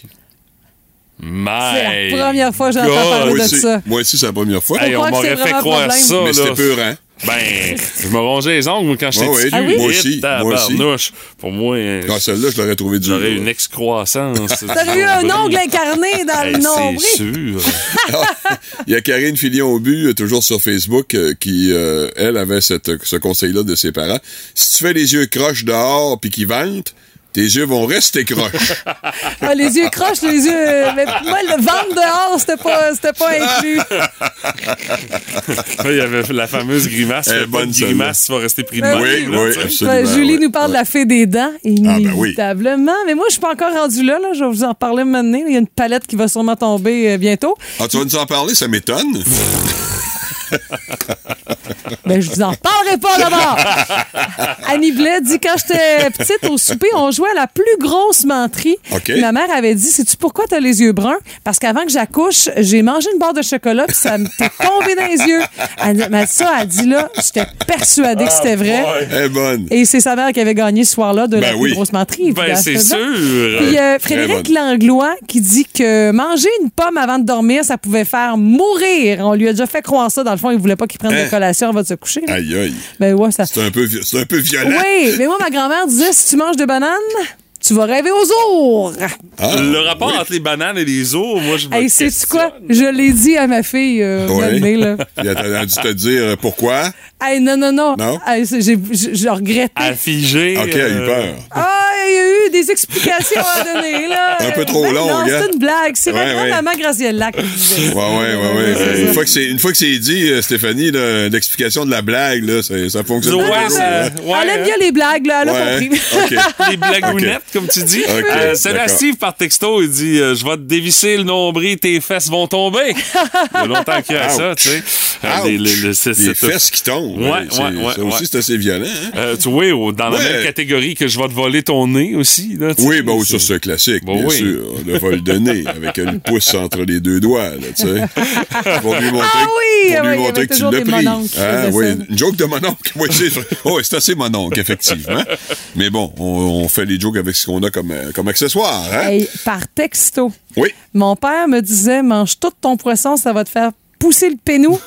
C'est la première fois que j'entends parler Moi de aussi, ça. moi aussi, c'est la première fois. Hey, on m'aurait fait croire ça. Mais c'était peurant. Ben, je me rongeais les ongles quand j'étais Ah oui? petit. Ah oui? Moi aussi, moi aussi. tabarnouche. Pour moi, euh, Ah, celle-là, je l'aurais trouvé dure. j'aurais une excroissance. T'aurais eu un ongle incarné dans le nombril. C'est sûr. Il y a Karine Filion au but, euh, toujours sur Facebook, euh, qui, euh, elle, avait cette, ce conseil-là de ses parents. Si tu fais les yeux croches dehors puis qu'ils ventent, tes yeux vont rester croches. Ah, les yeux croches, les yeux. Mais moi, le ventre dehors, c'était pas, c'était pas inclus. Il y avait la fameuse grimace. De bonne, grimace, tu vas rester pris de Ben même, oui, oui, absolument. Ouais, Julie ouais. nous parle de la fée des dents, ben oui. inévitablement. Mais moi, je suis pas encore rendue là, là. Je vais vous en reparler maintenant. Il y a une palette qui va sûrement tomber euh, bientôt. Ah, tu vas nous en parler, ça m'étonne. Ben, je vous en reparlerai pas d'abord. Annie Blais dit quand j'étais petite au souper, on jouait à la plus grosse menterie. Ma mère avait dit Sais-tu pourquoi t'as les yeux bruns? Parce qu'avant que j'accouche, j'ai mangé une barre de chocolat puis ça m'était tombé dans les yeux. Elle m'a dit ça, elle dit là, j'étais persuadée que c'était vrai. Elle est bonne. Et c'est sa mère qui avait gagné ce soir-là de la Ben plus grosse menterie. Ben, Puis, c'est sûr. Puis euh, Frédéric bonne. Langlois qui dit que manger une pomme avant de dormir, ça pouvait faire mourir. On lui a déjà fait croire ça. Dans le fond, il voulait pas qu'il prenne Hein? des collations avant de se coucher. là. Aïe, aïe. Ben ouais, ça. C'est un peu, un peu violent. Oui, mais moi, ma grand-mère disait si tu manges des bananes, tu vas rêver aux ours. Ah, Le rapport oui. entre les bananes et les os, moi, je me Hey, sais-tu quoi? Je l'ai dit à ma fille, euh, Ouais. Là. Elle a dû te dire pourquoi? Hey, non, non, non. Non? Hey, c'est- j'ai, j'ai- j'ai regretté. Affigé. OK, elle a eu euh, peur. Ah, il y a eu des explications à donner, là. Un peu trop Ben long, Non, c'est une blague. C'est Ouais, vraiment ouais. maman Graciella qui disait. Ouais, ouais, ouais, ouais. c'est Une ça. fois que c'est, une fois que c'est dit, euh, Stéphanie, là, l'explication de la blague, là, ça, ça fonctionne Ouais, ça- hein. ouais, elle aime hein. bien les blagues, là. Elle a Ouais, compris. OK. Les blagounettes, comme tu dis. OK, Euh, c'est d'accord. Steve par texto, il dit euh, Je vais te dévisser le nombril, tes fesses vont tomber. Il y a longtemps qu'il y a ça, Ouch. tu sais. Euh, Ouch. les- les- les- c'est- Les c'est- fesses qui tombent. Ouais, c'est- ouais, ouais, Ça aussi, ouais. c'est assez violent. hein? Euh, tu vois, dans la même catégorie que je vais te voler ton nez aussi. Là. Oui, bon, ça, c'est classique, Bon, bien oui. sûr. Le vol de nez, avec une pouce entre les deux doigts, là, tu sais. Pour lui montrer, Ah oui, pour oui, lui y montrer que tu l'as pris. Ah, oui, ça. une joke de mononcle. Oui, c'est oh, c'est assez mononcle, effectivement. Mais bon, on, on fait les jokes avec ce qu'on a comme, euh, comme accessoire, hein? Hey, par texto. Oui. Mon père me disait mange tout ton poisson, ça va te faire pousser le pénou.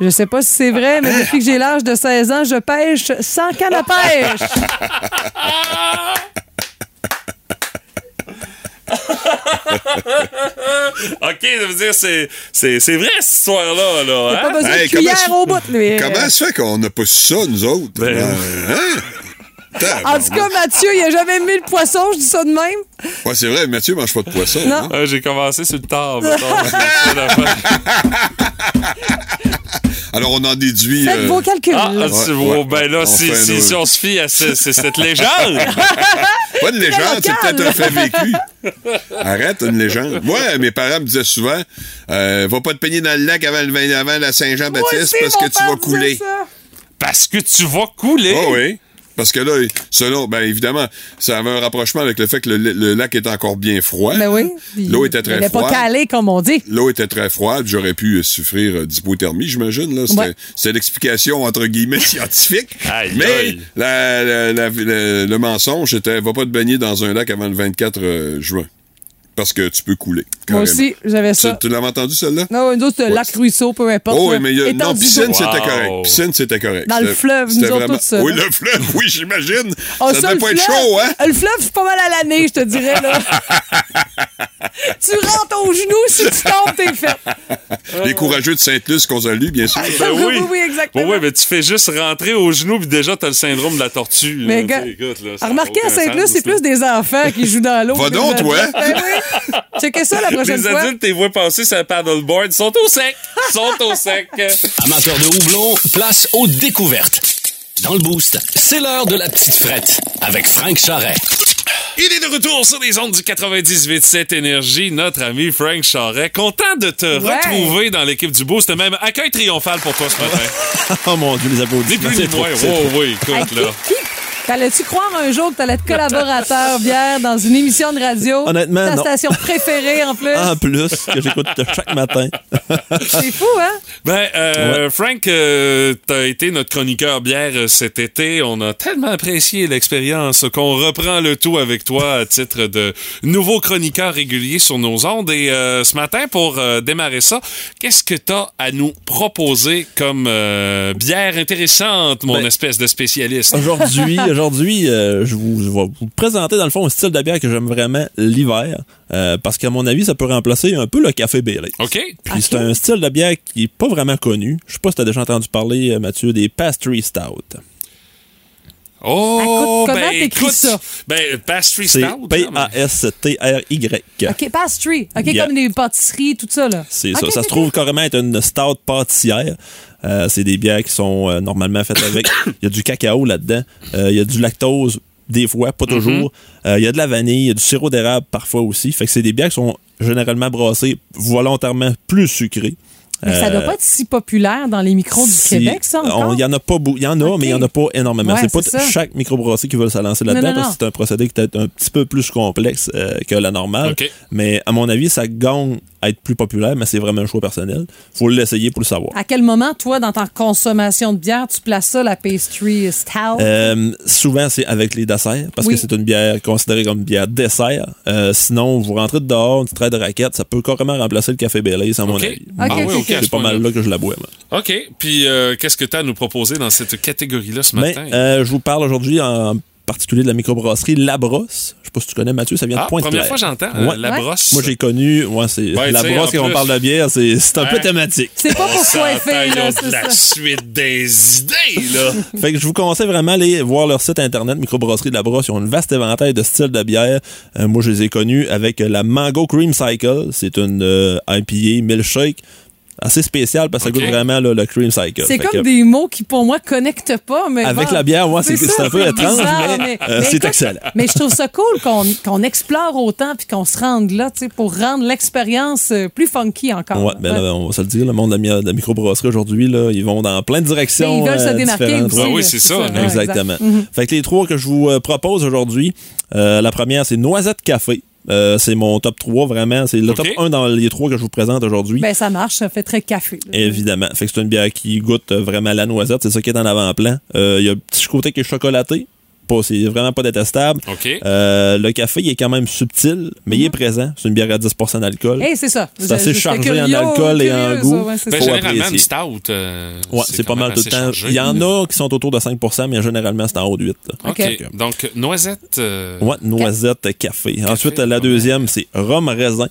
Je sais pas si c'est vrai, mais depuis que j'ai l'âge de 16 ans, je pêche sans canne à pêche. OK, ça veut dire, c'est, c'est, c'est vrai, cette histoire-là. Là, Pas hein? besoin Hey, de cuillère comment- au bout, lui. Comment ça fait qu'on n'a pas su ça, nous autres? Ben, Ben, hein? En tout cas, Mathieu, il a jamais mis le poisson, je dis ça de même. Ouais, c'est vrai, Mathieu mange pas de poisson. Non. hein? J'ai commencé sur le tard. Alors, on en déduit. Faites euh, vos calculs. Ah, là. tu Ouais, vois, ouais. ben là, On si, fait si, nos- si on se fie à ce- ce- cette légende, Pas une légende, c'est peut-être un fait vécu. Arrête, une légende. Moi, mes parents me disaient souvent euh, Va pas te peigner dans le lac avant, le avant la Saint-Jean-Baptiste aussi, parce que tu vas couler. ça. parce que tu vas couler. Oh oui. Parce que là, selon, ben évidemment, ça avait un rapprochement avec le fait que le, le lac est encore bien froid. Ben oui. L'eau était Il très n'est pas froide. calé, comme on dit. L'eau était très froide, j'aurais pu souffrir d'hypothermie, j'imagine. Là. C'était, Ouais. c'était l'explication entre guillemets scientifique. Aïe, Mais aïe. la- la- la- la- le mensonge était va pas te baigner dans un lac avant le 24 euh, juin. Parce que tu peux couler. Moi aussi, j'avais Tu, ça. tu l'avais entendu, celle-là? Non, nous autres, c'est Ouais. lac, ruisseau, peu importe. Oh, oui, mais il y a, non, piscine, c'était correct. Piscine, c'était correct. Dans le fleuve, nous autres, tout ça, Oui, le fleuve, oui, j'imagine. Ah, ça devait le pas être fleuve- chaud, hein? Le fleuve, c'est pas mal à l'année, je te dirais, là. tu rentres au genou, si tu tombes, t'es fait. Les courageux de Sainte-Luce qu'on salue, bien sûr. Ben Oui, oui. oui, oui, exactement. Bon, ouais, mais tu fais juste rentrer au genou, puis déjà, t'as le syndrome de la tortue. Mais là, tu écoute, là, ça a Remarquez, à Sainte-Luce, c'est plus des enfants qui jouent dans l'eau. Va donc, toi. Checkez ça la prochaine Les fois. adultes, t'es vois passer sur un paddleboard, ils sont au sec. Ils sont au sec. Amateurs de houblon, place aux découvertes. Dans le boost, c'est l'heure de la petite frette avec Frank Charret. Il est de retour sur les ondes du 98.7 Énergie, notre ami Frank Charret. Content de te Ouais. retrouver dans l'équipe du Boost. Même accueil triomphal pour toi ce matin. Oh mon Dieu, les Des applaudissements. plus ni moins. Oh, oui, écoute, là. T'allais-tu croire un jour que t'allais être collaborateur, Bière, dans une émission de radio? Honnêtement, Ta non. station préférée, en plus. En plus, que j'écoute chaque matin. C'est fou, hein? Ben, euh, Frank, euh, t'as été notre chroniqueur bière euh, cet été. On a tellement apprécié l'expérience qu'on reprend le tout avec toi à titre de nouveau chroniqueur régulier sur nos ondes. Et euh, ce matin, pour euh, démarrer ça, qu'est-ce que t'as à nous proposer comme euh, bière intéressante, mon Ben, espèce de spécialiste? Aujourd'hui, aujourd'hui, euh, je, vous, je vais vous présenter dans le fond un style de bière que j'aime vraiment l'hiver. euh, parce qu'à mon avis, ça peut remplacer un peu le café Bailey. OK? Puis c'est un style de bière qui est pas vraiment connu. Je sais pas si t'as déjà entendu parler, euh, Mathieu, des pastry stout. Oh, Comment ben, t'écris écoute, ça? Ben, pastry stout. P-A-S-T-R-Y. OK, pastry. OK, Yeah. comme les pâtisseries, tout ça, là. C'est ça. Ça se trouve carrément être une stout pâtissière. Euh, c'est des bières qui sont euh, normalement faites avec. Il y a du cacao là-dedans. Euh, Il y a du lactose, des fois, pas toujours. Euh, Il y a de la vanille, il y a du sirop d'érable parfois aussi. Fait que c'est des bières qui sont généralement brassées volontairement plus sucrées. Mais ça doit pas être si populaire dans les micros du si- Québec, ça? Il y en a pas beaucoup. Il y en a, mais il y en a pas énormément. Ouais, c'est pas ça. chaque microbrasserie qui veut se lancer là-dedans Non, non, parce que c'est un procédé qui est peut-être un petit peu plus complexe euh, que la normale. Mais à mon avis, ça gagne être plus populaire, mais c'est vraiment un choix personnel. Faut l'essayer pour le savoir. À quel moment, toi, dans ta consommation de bière, tu places ça, la pastry stout? Euh, souvent, c'est avec les desserts, parce Oui. que c'est une bière considérée comme bière dessert. Euh, sinon, vous rentrez dehors, une petite traite de raquette, ça peut carrément remplacer le café Baileys, à mon OK. avis. Ah oui, OK, OK. C'est pas mal là que je la bois. moi. OK. Puis, euh, qu'est-ce que tu as à nous proposer dans cette catégorie-là ce Ben, matin? euh, je vous parle aujourd'hui en particulier de la microbrasserie La Brosse. Je sais pas si tu connais Mathieu, ça vient de ah, Pointe-Claire. première fois j'entends euh, Ouais. la Ouais. brosse. Moi, j'ai connu, ouais, c'est Ouais, la brosse en quand on parle de bière, c'est c'est un peu thématique. C'est pas pour coiffer, ils là, ont c'est de la ça. suite des idées, là. Fait que je vous conseille vraiment d'aller voir leur site internet, Microbrasserie de la Brosse. Ils ont une vaste éventail de styles de bière. Euh, moi, je les ai connus avec la Mango Cream Cycle. C'est une euh, IPA milkshake assez spéciale parce que ça goûte vraiment là, le Cream Cycle. C'est comme que- des mots qui, pour moi, connectent pas. Mais Avec bon, la bière, ouais, c'est un peu étrange, bizarre, mais, euh, mais c'est écoute, excellent. Mais je trouve ça cool qu'on qu'on explore autant puis qu'on se rende là, tu sais, pour rendre l'expérience euh, plus funky encore. Ouais, ben là, on va se le dire, le monde de la, de la microbrasserie aujourd'hui, là, ils vont dans plein de directions. Mais ils veulent se euh, démarquer aussi. Ouais, oui, c'est ça, ouais, Exactement. exact. Mhm. Fait que les trois que je vous propose aujourd'hui, euh, la première, c'est Noisette Café. Euh, c'est mon top 3, vraiment. C'est le top 1 dans les trois que je vous présente aujourd'hui. Ben, ça marche, ça fait très café. là. Évidemment. Fait que c'est une bière qui goûte vraiment la noisette. C'est ça qui est en avant-plan. Euh, Il y a un petit côté qui est chocolaté. Pas, c'est vraiment pas détestable. Euh, le café, il est quand même subtil, mais il est présent. C'est une bière à 10% d'alcool. Hey, c'est ça. C'est assez chargé en curieux, alcool et en goût. ouais, c'est Ben, généralement, une stout. euh, Ouais, c'est pas mal tout le temps. chargé. Il y en a qui sont autour de 5% mais généralement, c'est en haut de 8. là. OK. Donc, noisette. euh, Ouais, noisette, café. Ensuite, pas la deuxième, c'est rhum raisin.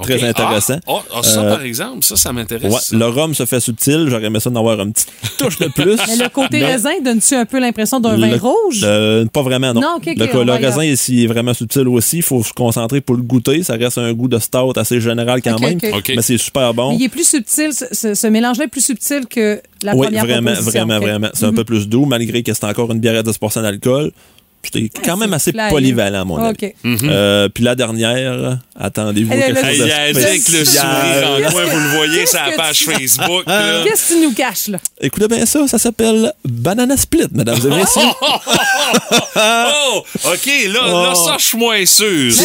Très intéressant. Ah, ah, ça, Euh, par exemple, ça, ça m'intéresse. Ouais, le rhum se fait subtil. J'aurais aimé ça d'en avoir une petite touche de plus. Mais le côté Mais- raisin, donne-tu un peu l'impression d'un vin rouge? Euh, pas vraiment, non. Non, ok, ok, le, raisin ici est vraiment subtil aussi. Il faut se concentrer pour le goûter. Ça reste un goût de stout assez général quand même. Mais c'est super bon. Mais il est plus subtil, ce, mélange-là est plus subtil que la oui, première vraiment, proposition. vraiment, vraiment. C'est un peu plus doux, malgré que c'est encore une bière à 10% d'alcool. C'était quand même assez flyé. polyvalent, à mon avis. OK. Euh, puis la dernière, attendez-vous quelque chose de il a dit avec le sourire en coin, vous le voyez sur la page Facebook. là. Qu'est-ce que tu nous caches, là? Écoutez bien ça, ça s'appelle Banana Split, mesdames et messieurs. oh! OK, là, là, Oh. ça, je suis moins sûr, ça.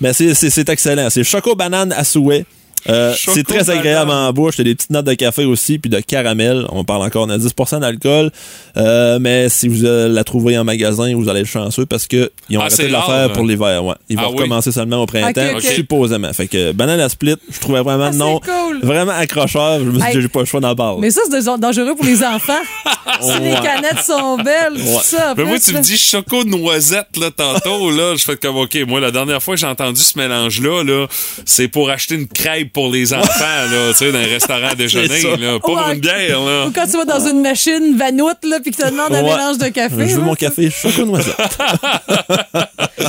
Mais c'est- c'est c'est excellent. C'est choco banane à souhait. Euh, c'est très agréable en bouche. T'as des petites notes de café aussi, puis de caramel. On parle encore de 10% d'alcool. Euh, mais si vous euh, la trouvez en magasin, vous allez être chanceux parce que ils ont Ah, arrêté de la faire hein? pour l'hiver. Ouais. Ils vont Ah oui? recommencer seulement au printemps, supposément. Fait que banana split, je trouvais vraiment Ah, nom cool. vraiment accrocheur. Je me suis dit, j'ai pas le choix d'en parler. Mais ça, c'est dangereux pour les enfants. si les Ouais. canettes sont belles, tout ça. Mais après, moi, tu me dis choco noisette, là, tantôt, là, je fais comme, OK, moi, la dernière fois que j'ai entendu ce mélange-là, là, c'est pour acheter une crêpe pour les enfants, là, tu sais, dans un restaurant à déjeuner, ça. là, pas pour Ouais. une bière, là. Ou quand tu vas dans une machine vanoute, là, puis que tu te demandes un mélange de café. Je veux là. mon café choco noisette.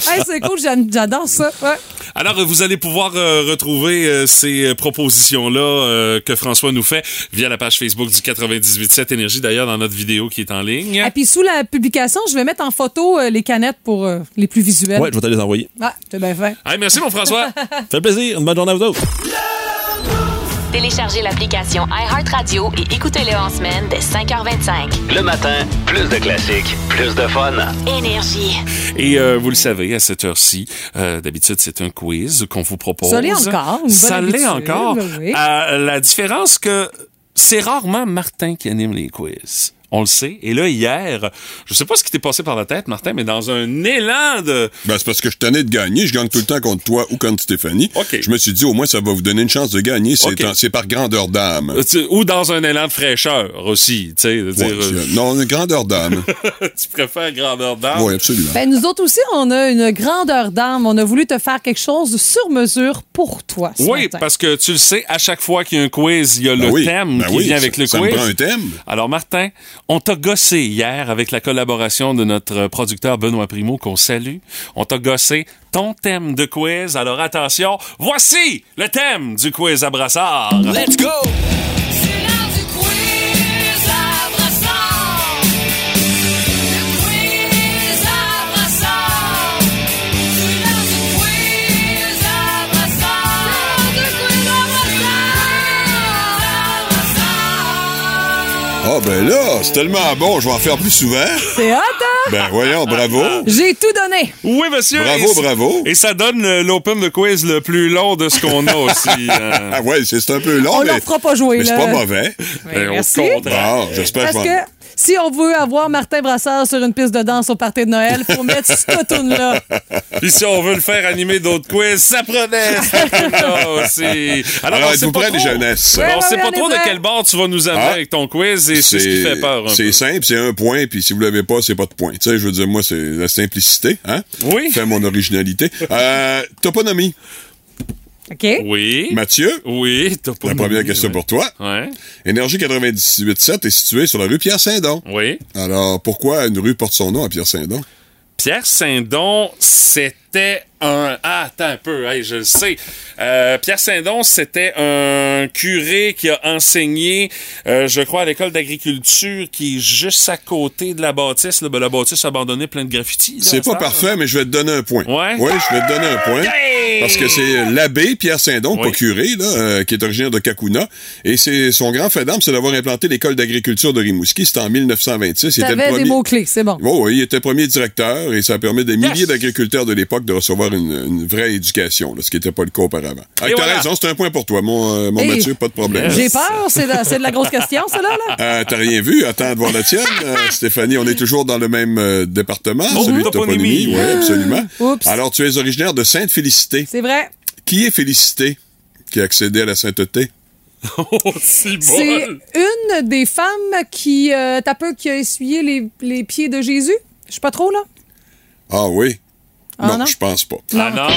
Hey, c'est cool, j'adore ça. Ouais. Alors, vous allez pouvoir euh, retrouver euh, ces euh, propositions-là euh, que François nous fait via la page Facebook du 98.7 Énergie, d'ailleurs, dans notre vidéo qui est en ligne. Et puis sous la publication, je vais mettre en photo euh, les canettes pour euh, les plus visuelles. Ouais, je vais te les envoyer. Ah, c'est bien fait. Hey, merci, mon François. fait plaisir. Une bonne journée à vous autres. Téléchargez l'application iHeartRadio et écoutez-le en semaine dès 5h25. Le matin, plus de classiques, plus de fun. Énergie. Et euh, vous le savez, à cette heure-ci, euh, d'habitude, c'est un quiz qu'on vous propose. Ça l'est encore, une bonne Ça l'est encore. oui. Euh, la différence que c'est rarement Martin qui anime les quiz. On le sait. Et là, hier, je sais pas ce qui t'est passé par la tête, Martin, mais dans un élan de... Ben, c'est parce que je tenais de gagner. Je gagne tout le temps contre toi ou contre Stéphanie. OK. Je me suis dit, au moins, ça va vous donner une chance de gagner. C'est OK. en- c'est par grandeur d'âme. euh, Ou dans un élan de fraîcheur aussi, tu sais. de Ouais, dire, euh, non, une grandeur d'âme. tu préfères grandeur d'âme? oui, absolument. Ben, nous autres aussi, on a une grandeur d'âme. On a voulu te faire quelque chose sur mesure pour toi. ce Oui, matin. parce que tu le sais, à chaque fois qu'il y a un quiz, il y a Ben le oui, thème ben qui oui, vient ça- avec le ça quiz. me prend un thème. Alors, Martin, On t'a gossé hier avec la collaboration de notre producteur Benoît Primo, qu'on salue. On t'a gossé ton thème de quiz. Alors attention, voici le thème du quiz à brassard. Let's go! Ah, ben là, c'est tellement bon, je vais en faire plus souvent. C'est hot, hein? Ben voyons, bravo. J'ai tout donné. Oui, monsieur. Bravo, Et- bravo. Et ça donne euh, l'open de quiz le plus long de ce qu'on a aussi. hein. Ah ouais, c'est c'est un peu long, On mais, leur fera pas jouer, mais c'est là. pas mauvais. Ben, merci. contraire. Bon, j'espère Parce que... si on veut avoir Martin Brassard sur une piste de danse au party de Noël, faut mettre cette tune-là. Puis si on veut le faire animer d'autres quiz, ça prenait cette là aussi. Alors, on sait êtes-vous pas prêts, trop- les jeunesses? Ouais, on sait ouais, pas trop de quel bord tu vas nous amener Ah. avec ton quiz et c'est ce qui fait peur C'est simple, c'est un point, puis si vous l'avez pas, c'est pas de point. Tu sais, je veux dire, moi, c'est la simplicité, hein? Oui. Fait mon originalité. Euh, toponymie. OK? Oui. Mathieu, Oui, t'as pas la première question pour toi. Ouais. Énergie 98.7 est située sur la rue Pierre-Saint-Don. Oui. Alors, pourquoi une rue porte son nom à Pierre-Saint-Don? Pierre Saint-Don, c'était un... Ah, attends un peu, hey, je le sais. Euh, Pierre Saint-Don, c'était un curé qui a enseigné, euh, je crois, à l'école d'agriculture qui est juste à côté de la bâtisse. Là. Ben, la bâtisse abandonnée, plein de graffitis. C'est pas parfait, mais je vais te donner un point. Ouais? Oui, je vais te donner un point. Hey! Parce que c'est l'abbé Pierre Saint-Don, Oui. pas curé, là, euh, qui est originaire de Kakuna. Et c'est son grand fait d'armes, c'est d'avoir implanté l'école d'agriculture de Rimouski. C'était en 1926. Il était le premier... des mots-clés, c'est bon. Oh, oui, il était premier directeur et ça permet des milliers Yes! d'agriculteurs de l'époque de recevoir une, une vraie éducation, là, ce qui n'était pas le cas auparavant. Ah, t'as voilà. raison, c'est un point pour toi, mon, euh, mon Hey, Mathieu, pas de problème. J'ai peur, c'est de, c'est de la grosse question, ça, là. là. Euh, T'as rien vu? Attends de voir la tienne. Euh, Stéphanie, on est toujours dans le même euh, département, Oh, celui de toponymie. toponymie. Oui, absolument. Oups. Alors, tu es originaire de Sainte-Félicité. C'est vrai. Qui est Félicité qui a accédé à la sainteté? Oh, C'est une des femmes qui, euh, t'as peu, qui a essuyé les, les pieds de Jésus? Je suis pas trop, là. Ah oui? Ah, non, non? je pense pas. Ah non?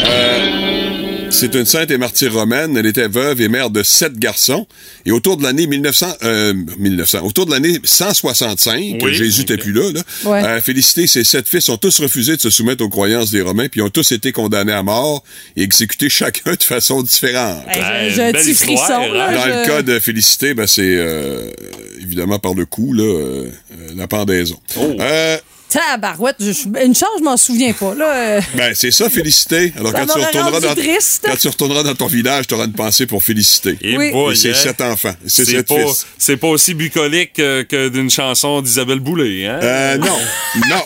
C'est une sainte et martyre romaine. Elle était veuve et mère de sept garçons. Et autour de l'année 1900, euh, 1900, autour de l'année 165, Oui, Jésus n'était plus là, là Ouais. euh, Félicité, ses sept fils ont tous refusé de se soumettre aux croyances des Romains, puis ont tous été condamnés à mort et exécutés chacun de façon différente. Hey, Ouais, J'ai un petit histoire, frisson, là. hein? Dans je- le cas de Félicité, ben, c'est euh, évidemment par le coup, là, euh, euh, la pendaison. Oh. Euh, Tabarouette, une chance, je m'en souviens pas, là. euh. ben, c'est ça, Félicité. Alors, Ça quand tu, retourneras rendu dans, triste. quand tu retourneras dans ton village, tu auras une pensée pour Félicité. Et Oui. boy, c'est hein? sept enfants. C'est sept pas, fils. c'est pas aussi bucolique que, que d'une chanson d'Isabelle Boulay, hein? Euh, non, non,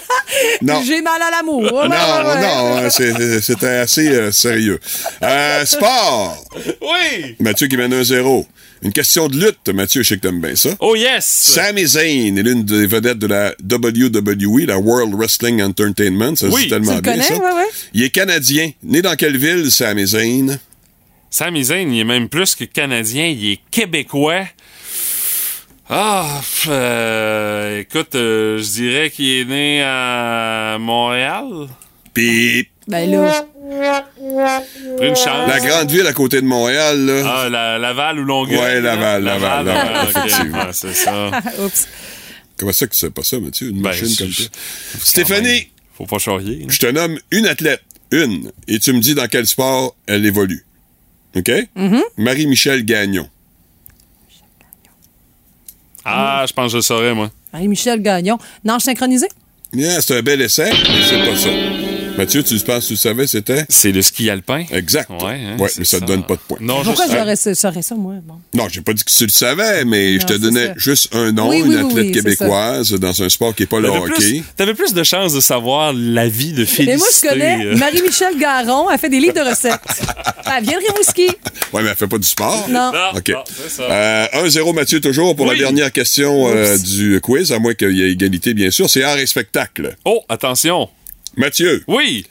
non. J'ai mal à l'amour. Ouais, Non, ouais, ouais. non, hein, c'est- c'était assez euh, sérieux. Euh, sport. Oui! Mathieu qui mène un zéro. Une question de lutte, Mathieu, je sais que t'aimes bien ça. Oh yes! Sami Zayn est l'une des vedettes de la WWE, la World Wrestling Entertainment. Ça Oui. tellement Tu le bien, connais, ça. ouais, ouais. Il est canadien. Né dans quelle ville, Sami Zayn? Sami Zayn, il est même plus que canadien, il est québécois. Ah, euh, écoute, euh, je dirais qu'il est né à Montréal. Puis Ben là, Pris une chance. la grande ville à côté de Montréal, là. Ah, la, Laval ou Longueuil? Ouais, Laval, Laval, Laval, effectivement. ouais, c'est ça. oups. Comment ça que tu sais pas ça, Mathieu? Une Ben, machine comme ça. Stéphanie, Faut pas charrier. hein. je te nomme une athlète. Une. Et tu me dis dans quel sport elle évolue. OK? Mm-hmm. Marie-Michel Gagnon. Ah, je pense que je le saurais, moi. Marie-Michel Gagnon. Nage synchronisé? Yeah, c'est un bel essai, mais c'est pas ça. Mathieu, tu penses que tu le savais, c'était? C'est le ski alpin. Exact. Ouais, hein, ouais mais ça te donne pas de point. Non, Pourquoi j'aurais ça, ça, moi? Bon. Non, j'ai pas dit que tu le savais, mais je te donnais ça. juste un nom, Oui, une oui, oui, athlète oui, québécoise dans un sport qui est pas le hockey. plus, t'avais plus de chances de savoir la vie de Félicité. Et moi, je connais euh. Marie-Michel Garon. Elle fait des livres de recettes. Elle vient de Rimouski. Ouais, mais elle fait pas du sport. Non. Non, OK. non, c'est ça. Euh, 1-0 Mathieu toujours pour Oui. la dernière question euh, du quiz, à moins qu'il y ait égalité, bien sûr. C'est art et spectacle. Oh, attention. Mathieu, Oui.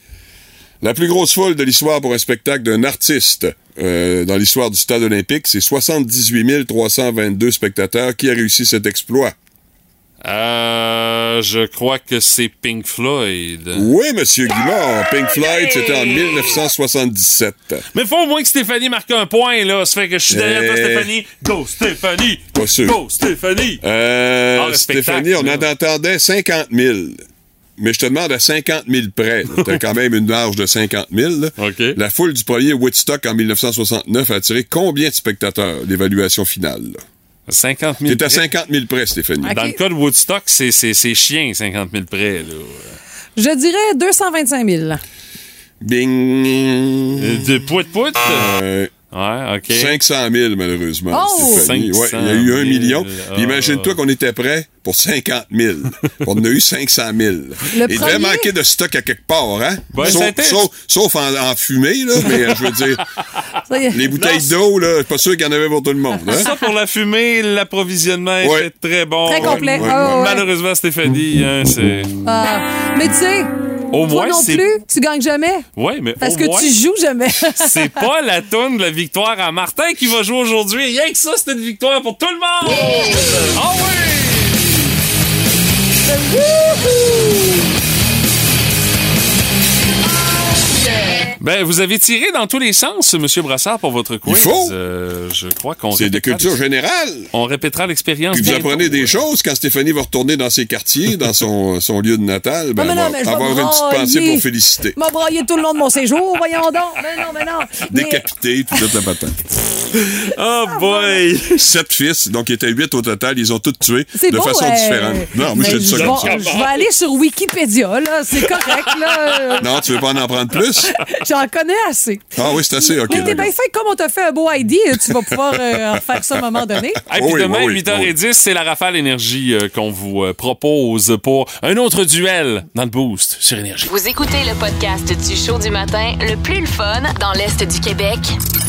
la plus grosse foule de l'histoire pour un spectacle d'un artiste euh, dans l'histoire du stade olympique, c'est 78 322 spectateurs. Qui a réussi cet exploit? Euh, je crois que c'est Pink Floyd. Oui, Monsieur Guimard. Pink Floyd, c'était en 1977. Mais faut au moins que Stéphanie marque un point, là. Ça fait que je suis derrière toi, Eh. Stéphanie. Go, Stéphanie! Pas sûr. Go, Stéphanie! Euh, Ah, Stéphanie, on en entendait 50 000. Mais je te demande à 50 000 près. T'as quand même une marge de 50 000. là. OK. La foule du premier Woodstock en 1969 a attiré combien de spectateurs? L'évaluation finale. là? 50 000 T'es à près. 50 000 près, Stéphanie. Dans le cas de Woodstock, c'est c'est- c'est chien, 50 000 près. Là. Je dirais 225 000. Bing! Euh, De pout-pout? Euh, Ouais, OK. 500 000, malheureusement. Oh! Stéphanie. Ouais, 500 il y a eu un 000. million. Puis imagine-toi qu'on était prêt pour 50 000. on en a eu 500 000. Il devait manquer de stock à quelque part, hein? A sauf, été- sauf- sauf en, en fumée, là. Mais je veux dire, les bouteilles d'eau, là, je suis pas sûr qu'il y en avait pour tout le monde. Hein? Ça, pour la fumée, l'approvisionnement Ouais. était très bon. Très complet. Ouais, ouais, Ah, ouais. Malheureusement, Stéphanie, hein, c'est... Ah, mais tu sais, Au toi moins, non c'est... plus, tu gagnes jamais. Ouais, mais Parce au que moins, tu joues jamais. c'est pas la toune de la victoire à Martin qui va jouer aujourd'hui. Rien que ça, c'est une victoire pour tout le monde! Ah oui! Ben, vous avez tiré dans tous les sens, Monsieur Brassard, pour votre quiz. Il faut. Euh, je crois qu'on C'est de culture générale. On répétera l'expérience. Puis vous apprenez des choses quand Stéphanie va retourner dans ses quartiers, dans son, son lieu de natal. Ben, Ah, mais non, mais je avoir une petite pensée pour féliciter. m'a broyé tout le long de mon séjour, voyons donc. Mais non, mais non. Mais- Décapité, tout ça, la patente. Oh boy! Sept fils, donc il était huit au total, ils ont tous tués C'est de beau, façon euh, différente. Non, moi je mais te dis ça je comme vais- ça. Je vais aller sur Wikipédia, là. C'est correct, là. Non, tu veux pas en prendre plus? J'en connais assez. Ah oui, c'est assez, ok. Mais t'es bien fait, comme on t'a fait un beau ID, tu vas pouvoir euh, faire ça à un moment donné. Et puis Oui, demain, oui, oui, 8h10, c'est la rafale énergie euh, qu'on vous euh, propose pour un autre duel dans le boost sur énergie. Vous écoutez le podcast du show du matin le plus le fun dans l'Est du Québec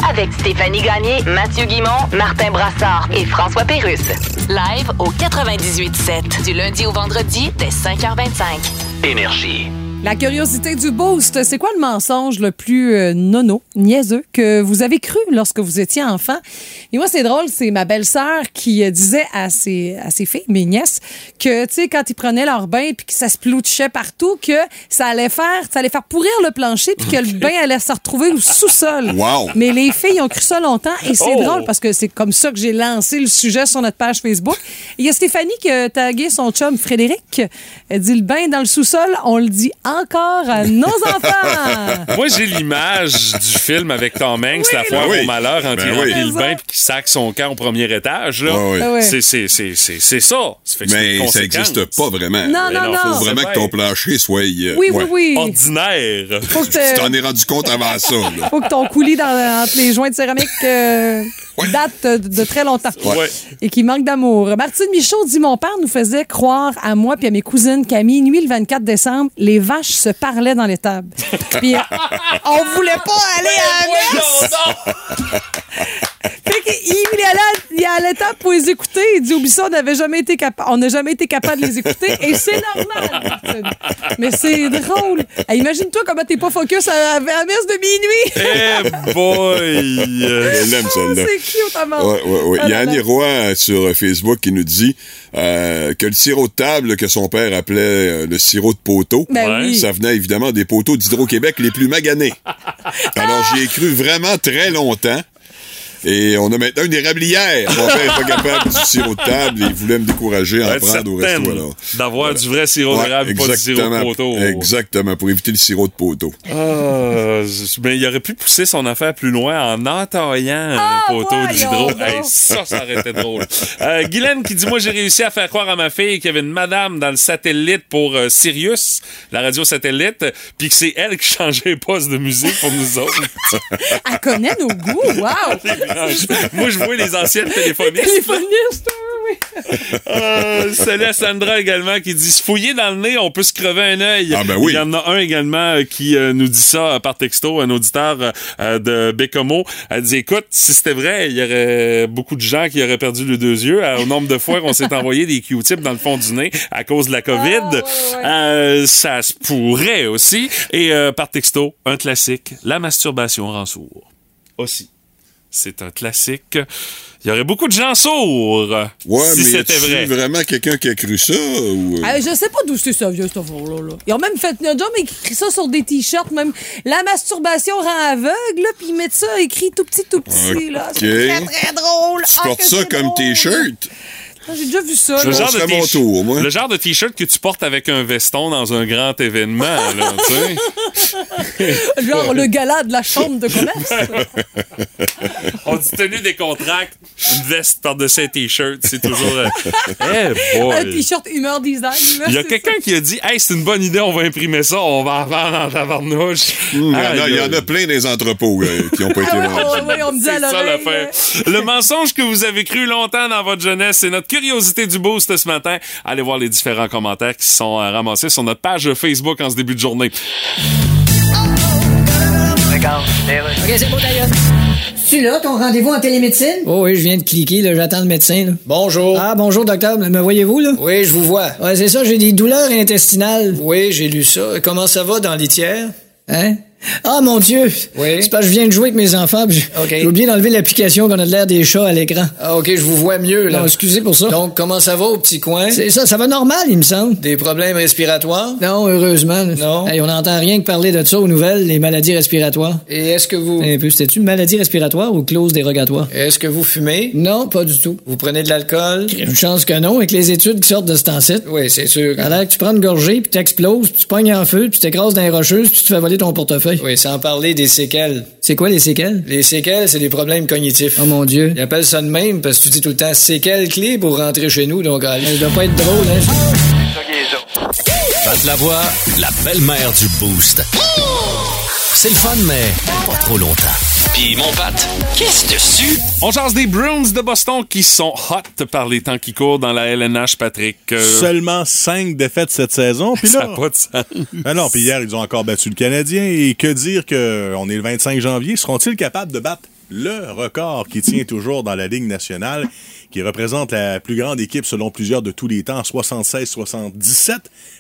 avec Stéphanie Gagné, Mathieu Guimont, Martin Brassard et François Pérusse. Live au 98.7 du lundi au vendredi dès 5h25. Énergie. La curiosité du boost, c'est quoi le mensonge le plus euh, nono, niaiseux, que vous avez cru lorsque vous étiez enfant? Et moi, c'est drôle, c'est ma belle-sœur qui euh, disait à ses, à ses filles, mes nièces, que, tu sais, quand ils prenaient leur bain puis que ça se plouchait partout, que ça allait faire, ça allait faire pourrir le plancher puis que le bain allait se retrouver au sous-sol. Wow. Mais les filles ont cru ça longtemps et c'est Oh! drôle parce que c'est comme ça que j'ai lancé le sujet sur notre page Facebook. Il y a Stéphanie qui a tagué son chum Frédéric. Elle dit le bain dans le sous-sol, on le dit encore à nos enfants. Moi, j'ai l'image du film avec Tom Hanks, La foire Ben oui. au malheur, quand Ben il oui. le bain qu'il sac son camp au premier étage. Là. Ah ouais. C'est, c'est, c'est, c'est, c'est ça. Ça Mais ça n'existe pas vraiment. Non, non, non, non. Faut vraiment que ton plancher soit. euh, Oui, ouais. oui, oui. Ordinaire. Faut que, Tu te- t'en es rendu compte avant ça, là. faut que ton coulis dans, entre les joints de céramique euh, Ouais. date de, de très longtemps. Ouais. Et qui manque d'amour. Martine Michaud dit Mon père nous faisait croire à moi puis à mes cousines qu'à minuit le 24 décembre, les vaches se parlaient dans l'étable. Puis euh, on voulait pas aller à la messe. Fait il allait, il allait à l'étape pour les écouter. Il dit, oublie ça, on n'avait jamais été capable, on n'a jamais été capable de les écouter. Et c'est normal. Mais c'est drôle. Hey, Imagine-toi comment t'es pas focus à, à la messe de minuit. Eh boy! Je l'aime, celle-là. c'est cute. Ouais, ouais, ouais. Ah Il y a là là. Annie Roy euh, sur euh, Facebook qui nous dit euh, que le sirop de table que son père appelait euh, le sirop de poteau, Ben oui. ça venait évidemment des poteaux d'Hydro-Québec les plus maganés. Alors j'y ai cru vraiment très longtemps. Et on a maintenant une érablière. Mon père n'est pas capable du sirop de table et il voulait me décourager à en prendre au resto. Alors. d'avoir du vrai sirop Ouais, d'érable, pas du sirop de poteau. Exactement, pour éviter le sirop de poteau. Ah, mais il aurait pu pousser son affaire plus loin en entaillant Ah, un poteau voyons d'hydro. Hey, ça, ça aurait été drôle. Euh, Guylaine qui dit Moi, j'ai réussi à faire croire à ma fille qu'il y avait une madame dans le satellite pour euh, Sirius, la radio satellite, puis que c'est elle qui changeait les postes de musique pour nous autres. Elle connaît nos goûts. Wow. Moi, je vois les anciennes téléphonistes. Téléphoniste, oui, oui. Euh, salut à Sandra également qui dit se fouiller dans le nez, on peut se crever un œil. Ah, ben oui. Il y en a un également euh, qui euh, nous dit ça euh, par texto, un auditeur de Bécomo. Elle dit écoute, si c'était vrai, il y aurait beaucoup de gens qui auraient perdu les deux yeux euh, au nombre de fois qu'on s'est envoyé des Q-tips dans le fond du nez à cause de la COVID. Ah, ouais, ouais. Euh, ça se pourrait aussi. Et euh, par texto, un classique, la masturbation rend sourd. Aussi. C'est un classique. Il y aurait beaucoup de gens sourds Ouais, si mais c'était vrai. vraiment quelqu'un qui a cru ça? Ou... euh? Ah, je sais pas d'où c'est ça vieux, cette là. Ils ont même fait un job écrit ça sur des t-shirts, même la masturbation rend aveugle, là, puis ils mettent ça écrit tout petit, tout petit, là. Ok. C'est très, très drôle. Tu Ah, portes ça comme drôle. t-shirt? Ah, J'ai déjà vu ça. Le là. genre, de mon tour, moi. le genre de t-shirt que tu portes avec un veston dans un grand événement, là, tu sais. Genre le gala de la chambre de commerce. On dit tenue des contracts, une veste par-dessus un t-shirt, c'est toujours... euh, Eh boy. un t-shirt humeur design. Il y a quelqu'un qui a dit Hey, c'est une bonne idée, on va imprimer ça, on va en vendre en tabarnouche. Hum, Il y en a- Aïe, il y en aïe. a plein des entrepôts euh, qui n'ont pas été ça. vendus. Oui, on me dit à C'est ça l'oreille. l'affaire. Le mensonge que vous avez cru longtemps dans votre jeunesse, c'est notre curiosité du boost ce matin. Allez voir les différents commentaires qui sont euh, ramassés sur notre page Facebook en ce début de journée. OK, c'est bon. Tu là, ton rendez-vous en télémédecine? Oh oui, je viens de cliquer, là, j'attends le médecin. Là. Bonjour. Ah, bonjour, docteur. Me voyez-vous, là? Oui, je vous vois. Ouais, c'est ça, j'ai des douleurs intestinales. Oui, j'ai lu ça. Comment ça va dans l'itière? Hein? Ah, mon Dieu! Oui. C'est parce que je viens de jouer avec mes enfants, j'ai oublié d'enlever l'application qu'on a de l'air des chats à l'écran. Ah, OK, je vous vois mieux, là. Non, excusez pour ça. Donc, comment ça va au petit coin? C'est ça, ça va normal, il me semble. Des problèmes respiratoires? Non, heureusement. Non? Hey, on n'entend rien que parler de ça aux nouvelles, les maladies respiratoires. Et est-ce que vous... Un peu, c'était-tu maladie respiratoire ou clause dérogatoire? Est-ce que vous fumez? Non, pas du tout. Vous prenez de l'alcool? Une chance que non, avec les études qui sortent de ce temps-ci. Oui, c'est sûr. Ça a l'air que tu prends une gorgée, puis t'exploses, puis tu pognes en feu, puis tu t'écrases dans les rocheuses, puis tu te fais voler ton portefeuille. Oui, sans parler des séquelles. C'est quoi les séquelles? Les séquelles, c'est des problèmes cognitifs. Oh mon Dieu. Ils appellent ça de même parce que tu dis tout le temps séquelles clés pour rentrer chez nous, donc allez. Ça doit pas être drôle, hein? Pat la voix, la belle-mère du Boost. C'est le fun, mais pas trop longtemps. Puis mon Pat, qu'est-ce dessus? On jase des Bruins de Boston qui sont hot par les temps qui courent dans la LNH, Patrick. Euh, Seulement cinq défaites cette saison. Puis ça là, n'a pas de sens. Non, puis hier, ils ont encore battu le Canadien. Et que dire que on est le 25 janvier, seront-ils capables de battre le record qui tient toujours dans la Ligue nationale, qui représente la plus grande équipe selon plusieurs de tous les temps, 76-77,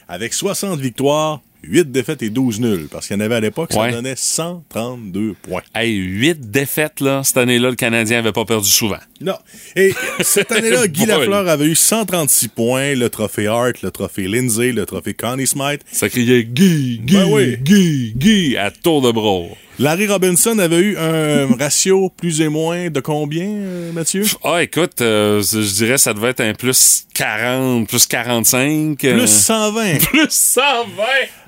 avec 60 victoires, 8 défaites et 12 nuls. Parce qu'il y en avait à l'époque, ça donnait 132 points. Hey, huit défaites, là. Cette année-là, le Canadien avait pas perdu souvent. Non. Et cette année-là, Guy. Lafleur avait eu 136 points, le trophée Hart, le trophée Lindsay, le trophée Connie Smythe. Ça criait Guy, Guy, Ben oui. Guy, Guy, à tour de bras. Larry Robinson avait eu un ratio plus et moins de combien, euh, Mathieu? Ah, écoute, euh, je dirais ça devait être un plus 40, plus 45. euh, Plus 120. plus 120.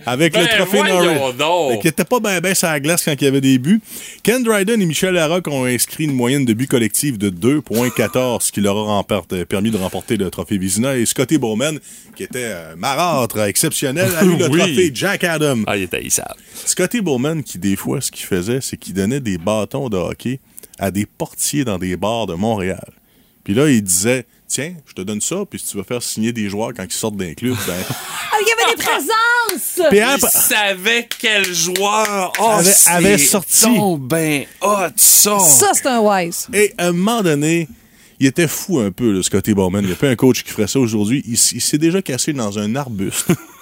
Avec Ben, le trophée voyons Norris. qu'il était pas bien ben sur la glace quand il y avait des buts. Ken Dryden et Michel Larocque ont inscrit une moyenne de buts collectifs de 2.14, ce qui leur a permis de remporter le trophée Vizina. Et Scotty Bowman, qui était marâtre exceptionnel, a eu le Oui. trophée Jack Adam. Ah, il était. Scotty Bowman, qui des fois, ce qu'il faisait, c'est qu'il donnait des bâtons de hockey à des portiers dans des bars de Montréal. Puis là, il disait, tiens, je te donne ça, puis si tu veux faire signer des joueurs quand ils sortent d'un club, ben... Ah, il y avait des présences! Puis Il savait quel joueur oh, Avait- avait sorti. ben hot, ça. Ça, c'est un wise. Et à un moment donné, il était fou un peu, le Scotty Bowman. Il n'y a pas un coach qui ferait ça aujourd'hui. Il, il s'est déjà cassé dans un arbuste.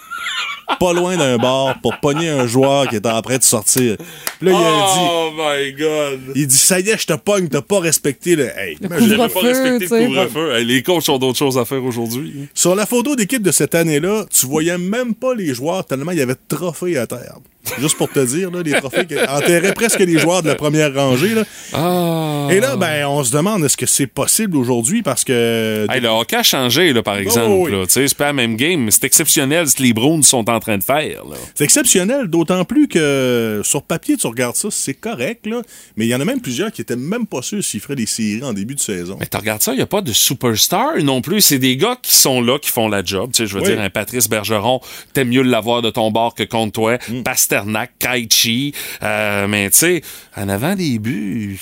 pas loin d'un bar pour pogner un joueur qui était en train de sortir. Puis là, il a dit... Oh my God. Il dit, ça y est, je te pogne, t'as pas respecté le... Hey, pas respecté le couvre-feu. Hey, les coachs ont d'autres choses à faire aujourd'hui. Sur la photo d'équipe de cette année-là, tu voyais même pas les joueurs tellement il y avait de trophées à terre. Juste pour te dire, là, les trophées qui enterraient presque les joueurs de la première rangée. Là. Ah. Et là, ben, on se demande est-ce que c'est possible aujourd'hui parce que. Hey, le hockey a changé, là, par exemple. oui. là. Tu sais, C'est pas la même game, mais c'est exceptionnel ce que les Browns sont en train de faire. C'est exceptionnel, d'autant plus que sur papier, tu regardes ça, c'est correct, là. Mais il y en a même plusieurs qui étaient même pas sûrs s'ils feraient des séries en début de saison. Mais tu regardes ça, il n'y a pas de superstar non plus. C'est des gars qui sont là, qui font la job. Tu sais, je veux Oui. dire, un Patrice Bergeron, t'aimes mieux l'avoir de ton bord que contre toi. Mm. Pasternak, Krejci. Euh, mais tu sais, en avant des buts,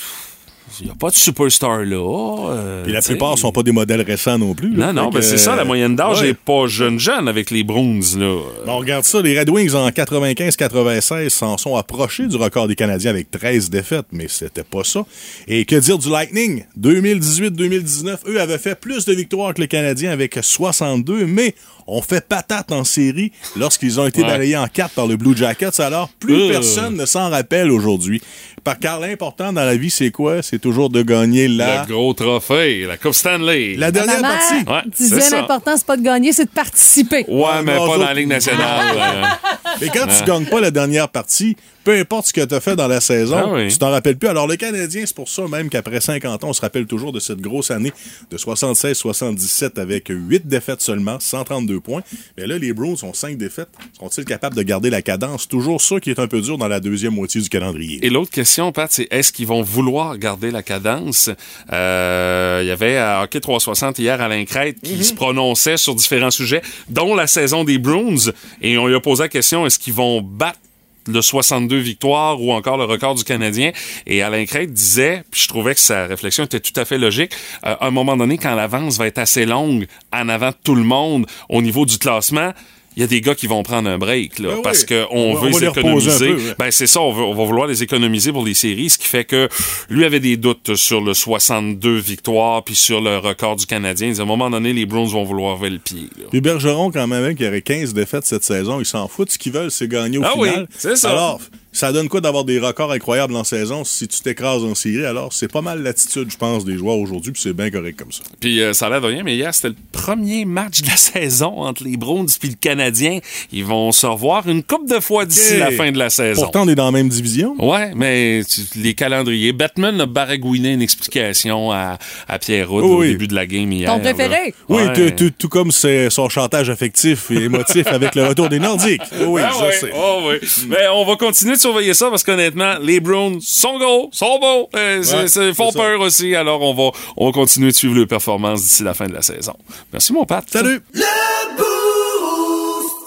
il n'y a pas de superstar là. euh, Puis la plupart sont pas des modèles récents non plus. là. Non, non, ben que, c'est ça, la moyenne d'âge ouais. n'est pas jeune-jeune avec les Browns, là. Bon, on regarde ça, les Red Wings en 95-96 s'en sont approchés du record des Canadiens avec 13 défaites, mais c'était pas ça. Et que dire du Lightning? 2018-2019, eux avaient fait plus de victoires que les Canadiens avec 62, mais ont fait patate en série lorsqu'ils ont été Ouais. balayés en 4 par le Blue Jackets. Alors, plus Euh. personne ne s'en rappelle aujourd'hui. Par car l'important dans la vie, c'est quoi? C'est toujours de gagner la... Le gros trophée, la Coupe Stanley. La dernière Maman partie. Ouais, disait l'important, c'est pas de gagner, c'est de participer. Ouais, mais pas dans la Ligue nationale. euh. Et quand tu gagnes pas la dernière partie, peu importe ce que tu as fait dans la saison, Ah oui. tu t'en rappelles plus. Alors, le Canadien, c'est pour ça même qu'après 50 ans, on se rappelle toujours de cette grosse année de 76-77 avec 8 défaites seulement, 132 points. Mais là, les Bruins ont 5 défaites. Seront-ils capables de garder la cadence? Toujours ça qui est un peu dur dans la deuxième moitié du calendrier. Et l'autre question, Pat, c'est est-ce qu'ils vont vouloir garder la cadence? Euh, Il y avait à Hockey 360 hier Alain Crête qui se prononçait sur différents sujets, dont la saison des Bruins. Et on lui a posé la question, est-ce qu'ils vont battre le 62 victoires ou encore le record du Canadien. Et Alain Crête disait, puis je trouvais que sa réflexion était tout à fait logique, euh, un moment donné, quand l'avance va être assez longue en avant de tout le monde au niveau du classement, il y a des gars qui vont prendre un break, là, Ben oui. parce qu'on veut on les les économiser. peu, ouais. Ben, c'est ça, on, veut- on va vouloir les économiser pour les séries, ce qui fait que lui avait des doutes sur le 62 victoires puis sur le record du Canadien. À un moment donné, les Bruins vont vouloir lever le pied. là. Puis Bergeron, quand même, qui aurait 15 défaites cette saison, ils s'en foutent. Ce qu'ils veulent, c'est gagner au Ah final. oui, c'est ça. Alors, ça donne quoi d'avoir des records incroyables en saison si tu t'écrases en série? Alors, c'est pas mal l'attitude, je pense, des joueurs aujourd'hui, puis c'est bien correct comme ça. Puis euh, ça a l'air de rien, mais hier, c'était le premier match de la saison entre les Bruins et le Canadien. Ils vont se revoir une couple de fois d'ici la fin de la saison. Pourtant, on est dans la même division. Ouais, mais tu- les calendriers. Batman a baragouiné une explication à, à Pierre Oui, au début de la game hier. Ton là. préféré? Oui, Ouais. tout, tout- tout comme c'est son chantage affectif et émotif avec le retour des Nordiques. Oui, Ah je sais. oh oui. Mais on va continuer de surveiller ça parce qu'honnêtement, les Browns sont gros, sont bons, euh, c'est- Ouais, c'est- ils font ça. peur aussi. Alors on va, on va continuer de suivre leurs performances d'ici la fin de la saison. Merci mon Pat. Salut!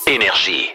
Énergie.